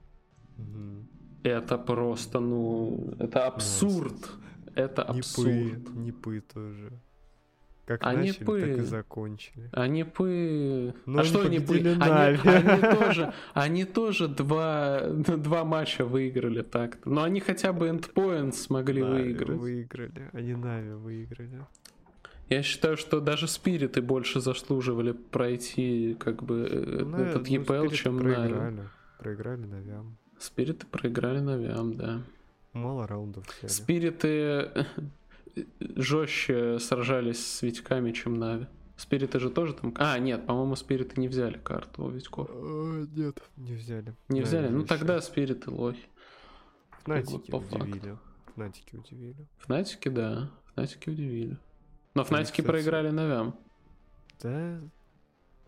Mm-hmm. Это просто, ну, это абсурд. Yes. Это абсурд. Непы, непы тоже. Как а начали, непы. так и закончили. А непы... Ну, а что непы? Они, они <laughs> тоже, они тоже два, два матча выиграли так-то. Но они хотя бы endpoints смогли Нави выиграть. выиграли, они Нави выиграли. Я считаю, что даже спириты больше заслуживали пройти как бы э, ну, этот ну, EPL, чем проиграли. Нави. Проиграли Навям. Спириты проиграли Навям, да. Мало раундов взяли. Спириты жестче сражались с Витьками, чем Нави. Спириты же тоже там... А, нет, по-моему, спириты не взяли карту у Витьков. А, нет, не взяли. Не взяли? Ну тогда спириты лохи. Фнатики удивили. Фнатики удивили. Фнатики, да. Фнатики удивили. Но Фнатики проиграли Навям. Да,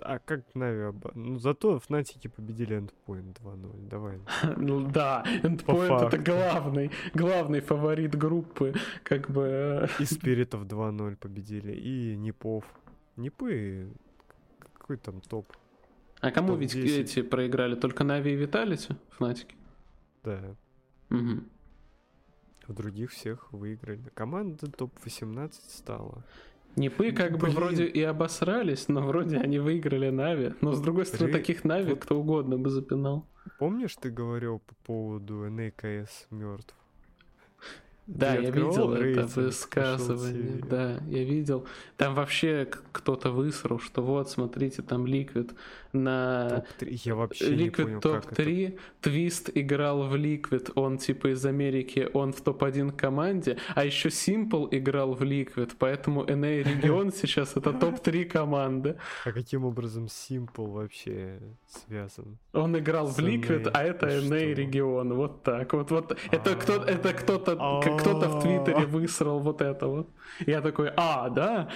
а как Нави оба... Ну, зато Фнатики победили Endpoint 2-0. Давай. <laughs> Ну да, Endpoint это главный, главный фаворит группы. Как бы... <laughs> И Спиритов 2-0 победили, и Непов. Непы... Какой там топ? А кому ведь эти проиграли? Только Нави и Vitality? Фнатики? Да. Угу. В других всех выиграли. Команда топ-18 стала. Непы как Блин. бы вроде и обосрались, но вроде они выиграли Нави. Но с другой стороны, Ре... таких Нави вот... кто угодно бы запинал. Помнишь, ты говорил по поводу НКС мертв? Да, я видел это высказывание. Да, я видел. Там вообще кто-то высрал, что вот, смотрите, там Liquid на... Топ-3. Я вообще не Liquid понял, как это. топ-3, Твист играл в Liquid, он типа из Америки, он в топ-1 команде, а еще Simple играл в Liquid, поэтому NA регион <laughs> сейчас это топ-3 команды. А каким образом Simple вообще связан? Он играл в Liquid, NA. а это NA что? регион, вот так. Вот, вот. Это кто, это кто-то, кто-то в Твиттере высрал вот это вот. Я такой, а, да?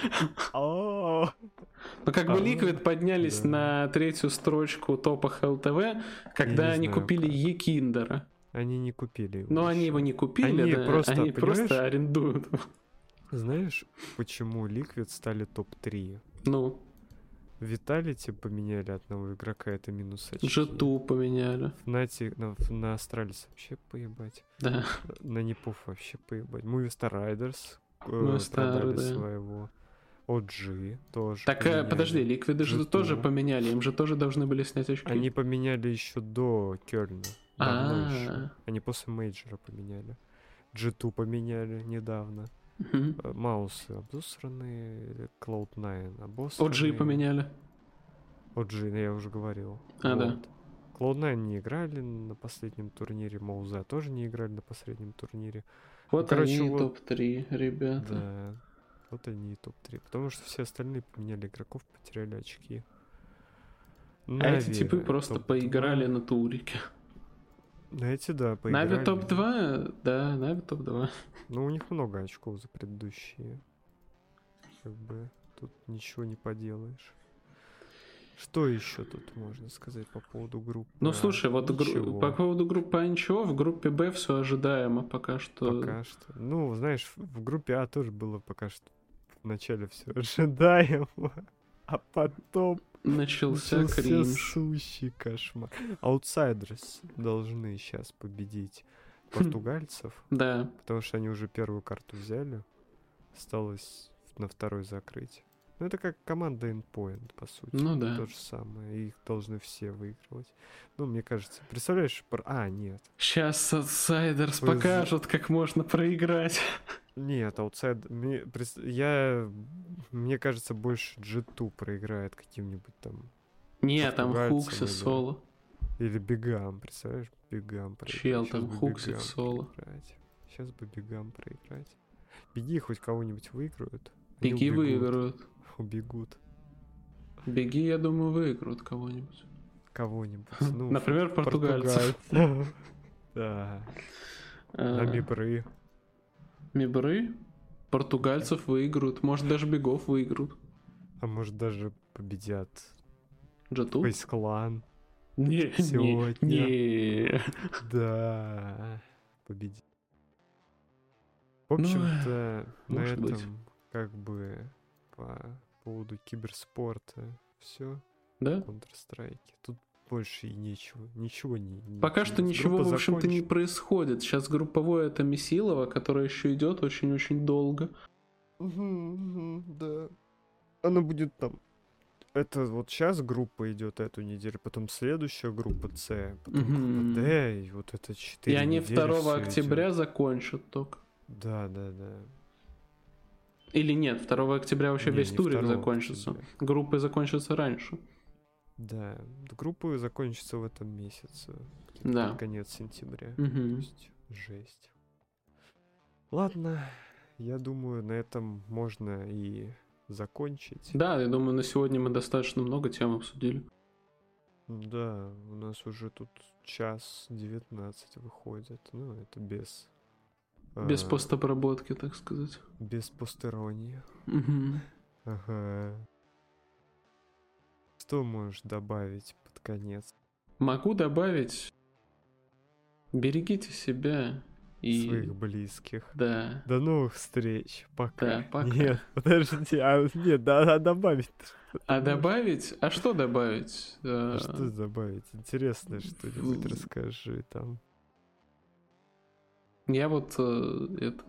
Ну, как бы А, Liquid поднялись на третью строчку топа ХЛТВ, когда они купили. Екиндера. Они не купили его. Но они его не купили, Они да, просто, они просто арендуют. Знаешь, почему Liquid стали топ-3? Ну, Vitality поменяли одного игрока, это минус очки. G2 поменяли. Фнати на, на Astralis вообще поебать. Да. На Непов вообще поебать. Movistar Riders э, Movistar, продали да. своего. OG тоже Так, э, поменяли. подожди, Ликвиды же G2. тоже поменяли, им же тоже должны были снять очки. Они поменяли еще до Кёльна. Давно А. еще. Они после мейджора поменяли. G2 поменяли недавно. Э, Маусы обосранные, Cloud9 обосранные. OG поменяли. OG, ну, я уже говорил. А, да. Cloud9 не играли на последнем турнире, Мауза тоже не играли на последнем турнире. Вот короче, они вот- топ-3, ребята. Да. Вот они и топ-3. Потому что все остальные поменяли игроков, потеряли очки. А эти типы Нави просто топ-2. поиграли на турике. Эти, да, поиграли. Нави топ-2, да, Нави топ-2. Ну, у них много очков за предыдущие. Как бы тут ничего не поделаешь. Что еще тут можно сказать по поводу группы? Ну слушай, вот гру- по поводу группы А ничего, в группе Б все ожидаемо пока что. Пока что. Ну, знаешь, в группе А тоже было пока что вначале все ожидаемо, а потом Начался начался кринж. сущий кошмар. Outsiders должны сейчас победить <laughs> португальцев, Да, потому что они уже первую карту взяли. Осталось на второй закрыть. Ну, это как команда Endpoint, по сути. ну да. То же самое. Их должны все выигрывать. Ну, мне кажется. Представляешь, а, нет. Сейчас Outsiders Вы за- покажут, как можно проиграть. <laughs> Нет, аутсайд... мне- Я... Мне кажется, больше G2 проиграет каким-нибудь там... Не, там Хукси или- соло. Или Бегам, представляешь? Бегам проиграть. Чел, Щас там Хукси Бегам соло. проиграть. Сейчас бы Бегам проиграть. Беги, хоть кого-нибудь выиграют. Они Беги убегут. выиграют. Убегут. Беги, я думаю, выиграют кого-нибудь. Кого-нибудь. <laughs> Ну, Например, португальцев. <laughs> Да. А, На Мибры. Мибры португальцев выиграют. Может, даже бегов выиграют. А может даже победят Джату? Фейс Клан. Не, не, Сегодня. не. Да. Победить. В Ну, общем-то, на может этом быть. как бы по поводу киберспорта все. Да? Counter-Strike. Тут больше и нечего. Ничего не... не Пока что ничего, в общем-то, не закончена. происходит. Сейчас групповое это Месилова, которое еще идет очень-очень долго. Мгм, мгм, да. Она будет там. Это вот сейчас группа идет эту неделю, потом следующая группа С, потом Мгм. группа Д, и вот это 4 И они 2 октября закончат только. Да, да, да. Или нет, 2 октября вообще Не, весь не турик 2 закончится. октября. Группы закончатся раньше. Да, группы закончатся в этом месяце. Да. Конец сентября. То Мгм. есть жесть. Ладно, я думаю, на этом можно и закончить. Да, я думаю, на сегодня мы достаточно много тем обсудили. Да, у нас уже тут час 19 выходит. Ну, это без... Без а, постобработки, так сказать. Без постеронии. Мгм. Ага. Что можешь добавить под конец? Могу добавить. Берегите себя и... Своих близких. Да. До новых встреч. Пока. Да, пока. Нет, подожди, а нет, да, а добавить. А добавить? А что добавить? А что добавить? Интересное что-нибудь расскажи там. Я вот э, это.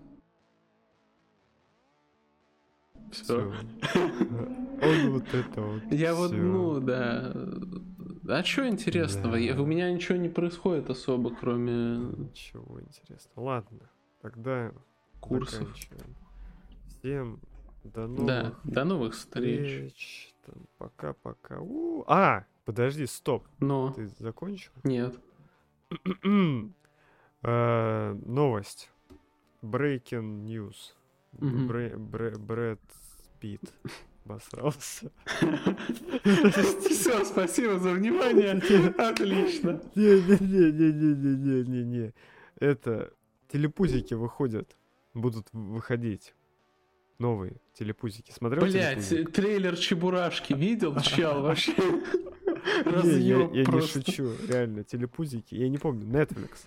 Все. <laughs> Он вот это вот. Я вот, ну, да. А что интересного? У меня ничего не происходит особо, кроме... Ничего интересного. Ладно, тогда курсов. Всем до новых Да, до новых встреч. встреч. Там, Пока-пока. А, подожди, стоп. Но Ты закончил? нет. Э, <clears throat> Новость. Breaking news. Брэд Питт обосрался. Все, спасибо за внимание. Отлично. Не-не-не-не-не-не-не-не. Это телепузики выходят. Будут выходить. Новые телепузики. Смотрел Блять, трейлер Чебурашки видел, <laughs> чел, вообще? Не, я, я не просто. шучу, реально, телепузики. Я не помню, Netflix.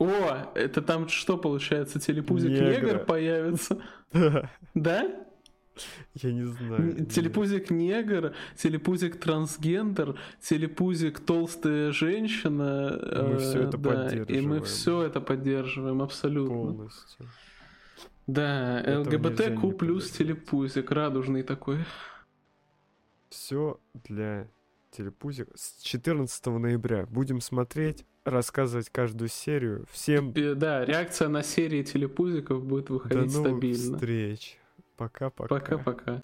О, это там что получается, телепузик негр появится? <laughs> Да? Я не знаю. Телепузик негр, телепузик трансгендер, телепузик толстая женщина. Мы э, это да, И мы поддерживаем. все это поддерживаем, абсолютно. Полностью. Да, ЛГБТК плюс телепузик, радужный такой. Все для телепузик. С 14 ноября будем смотреть, рассказывать каждую серию. Всем Да, реакция на серии телепузиков будет до выходить новых стабильно. встреч. Пока-пока. Пока-пока.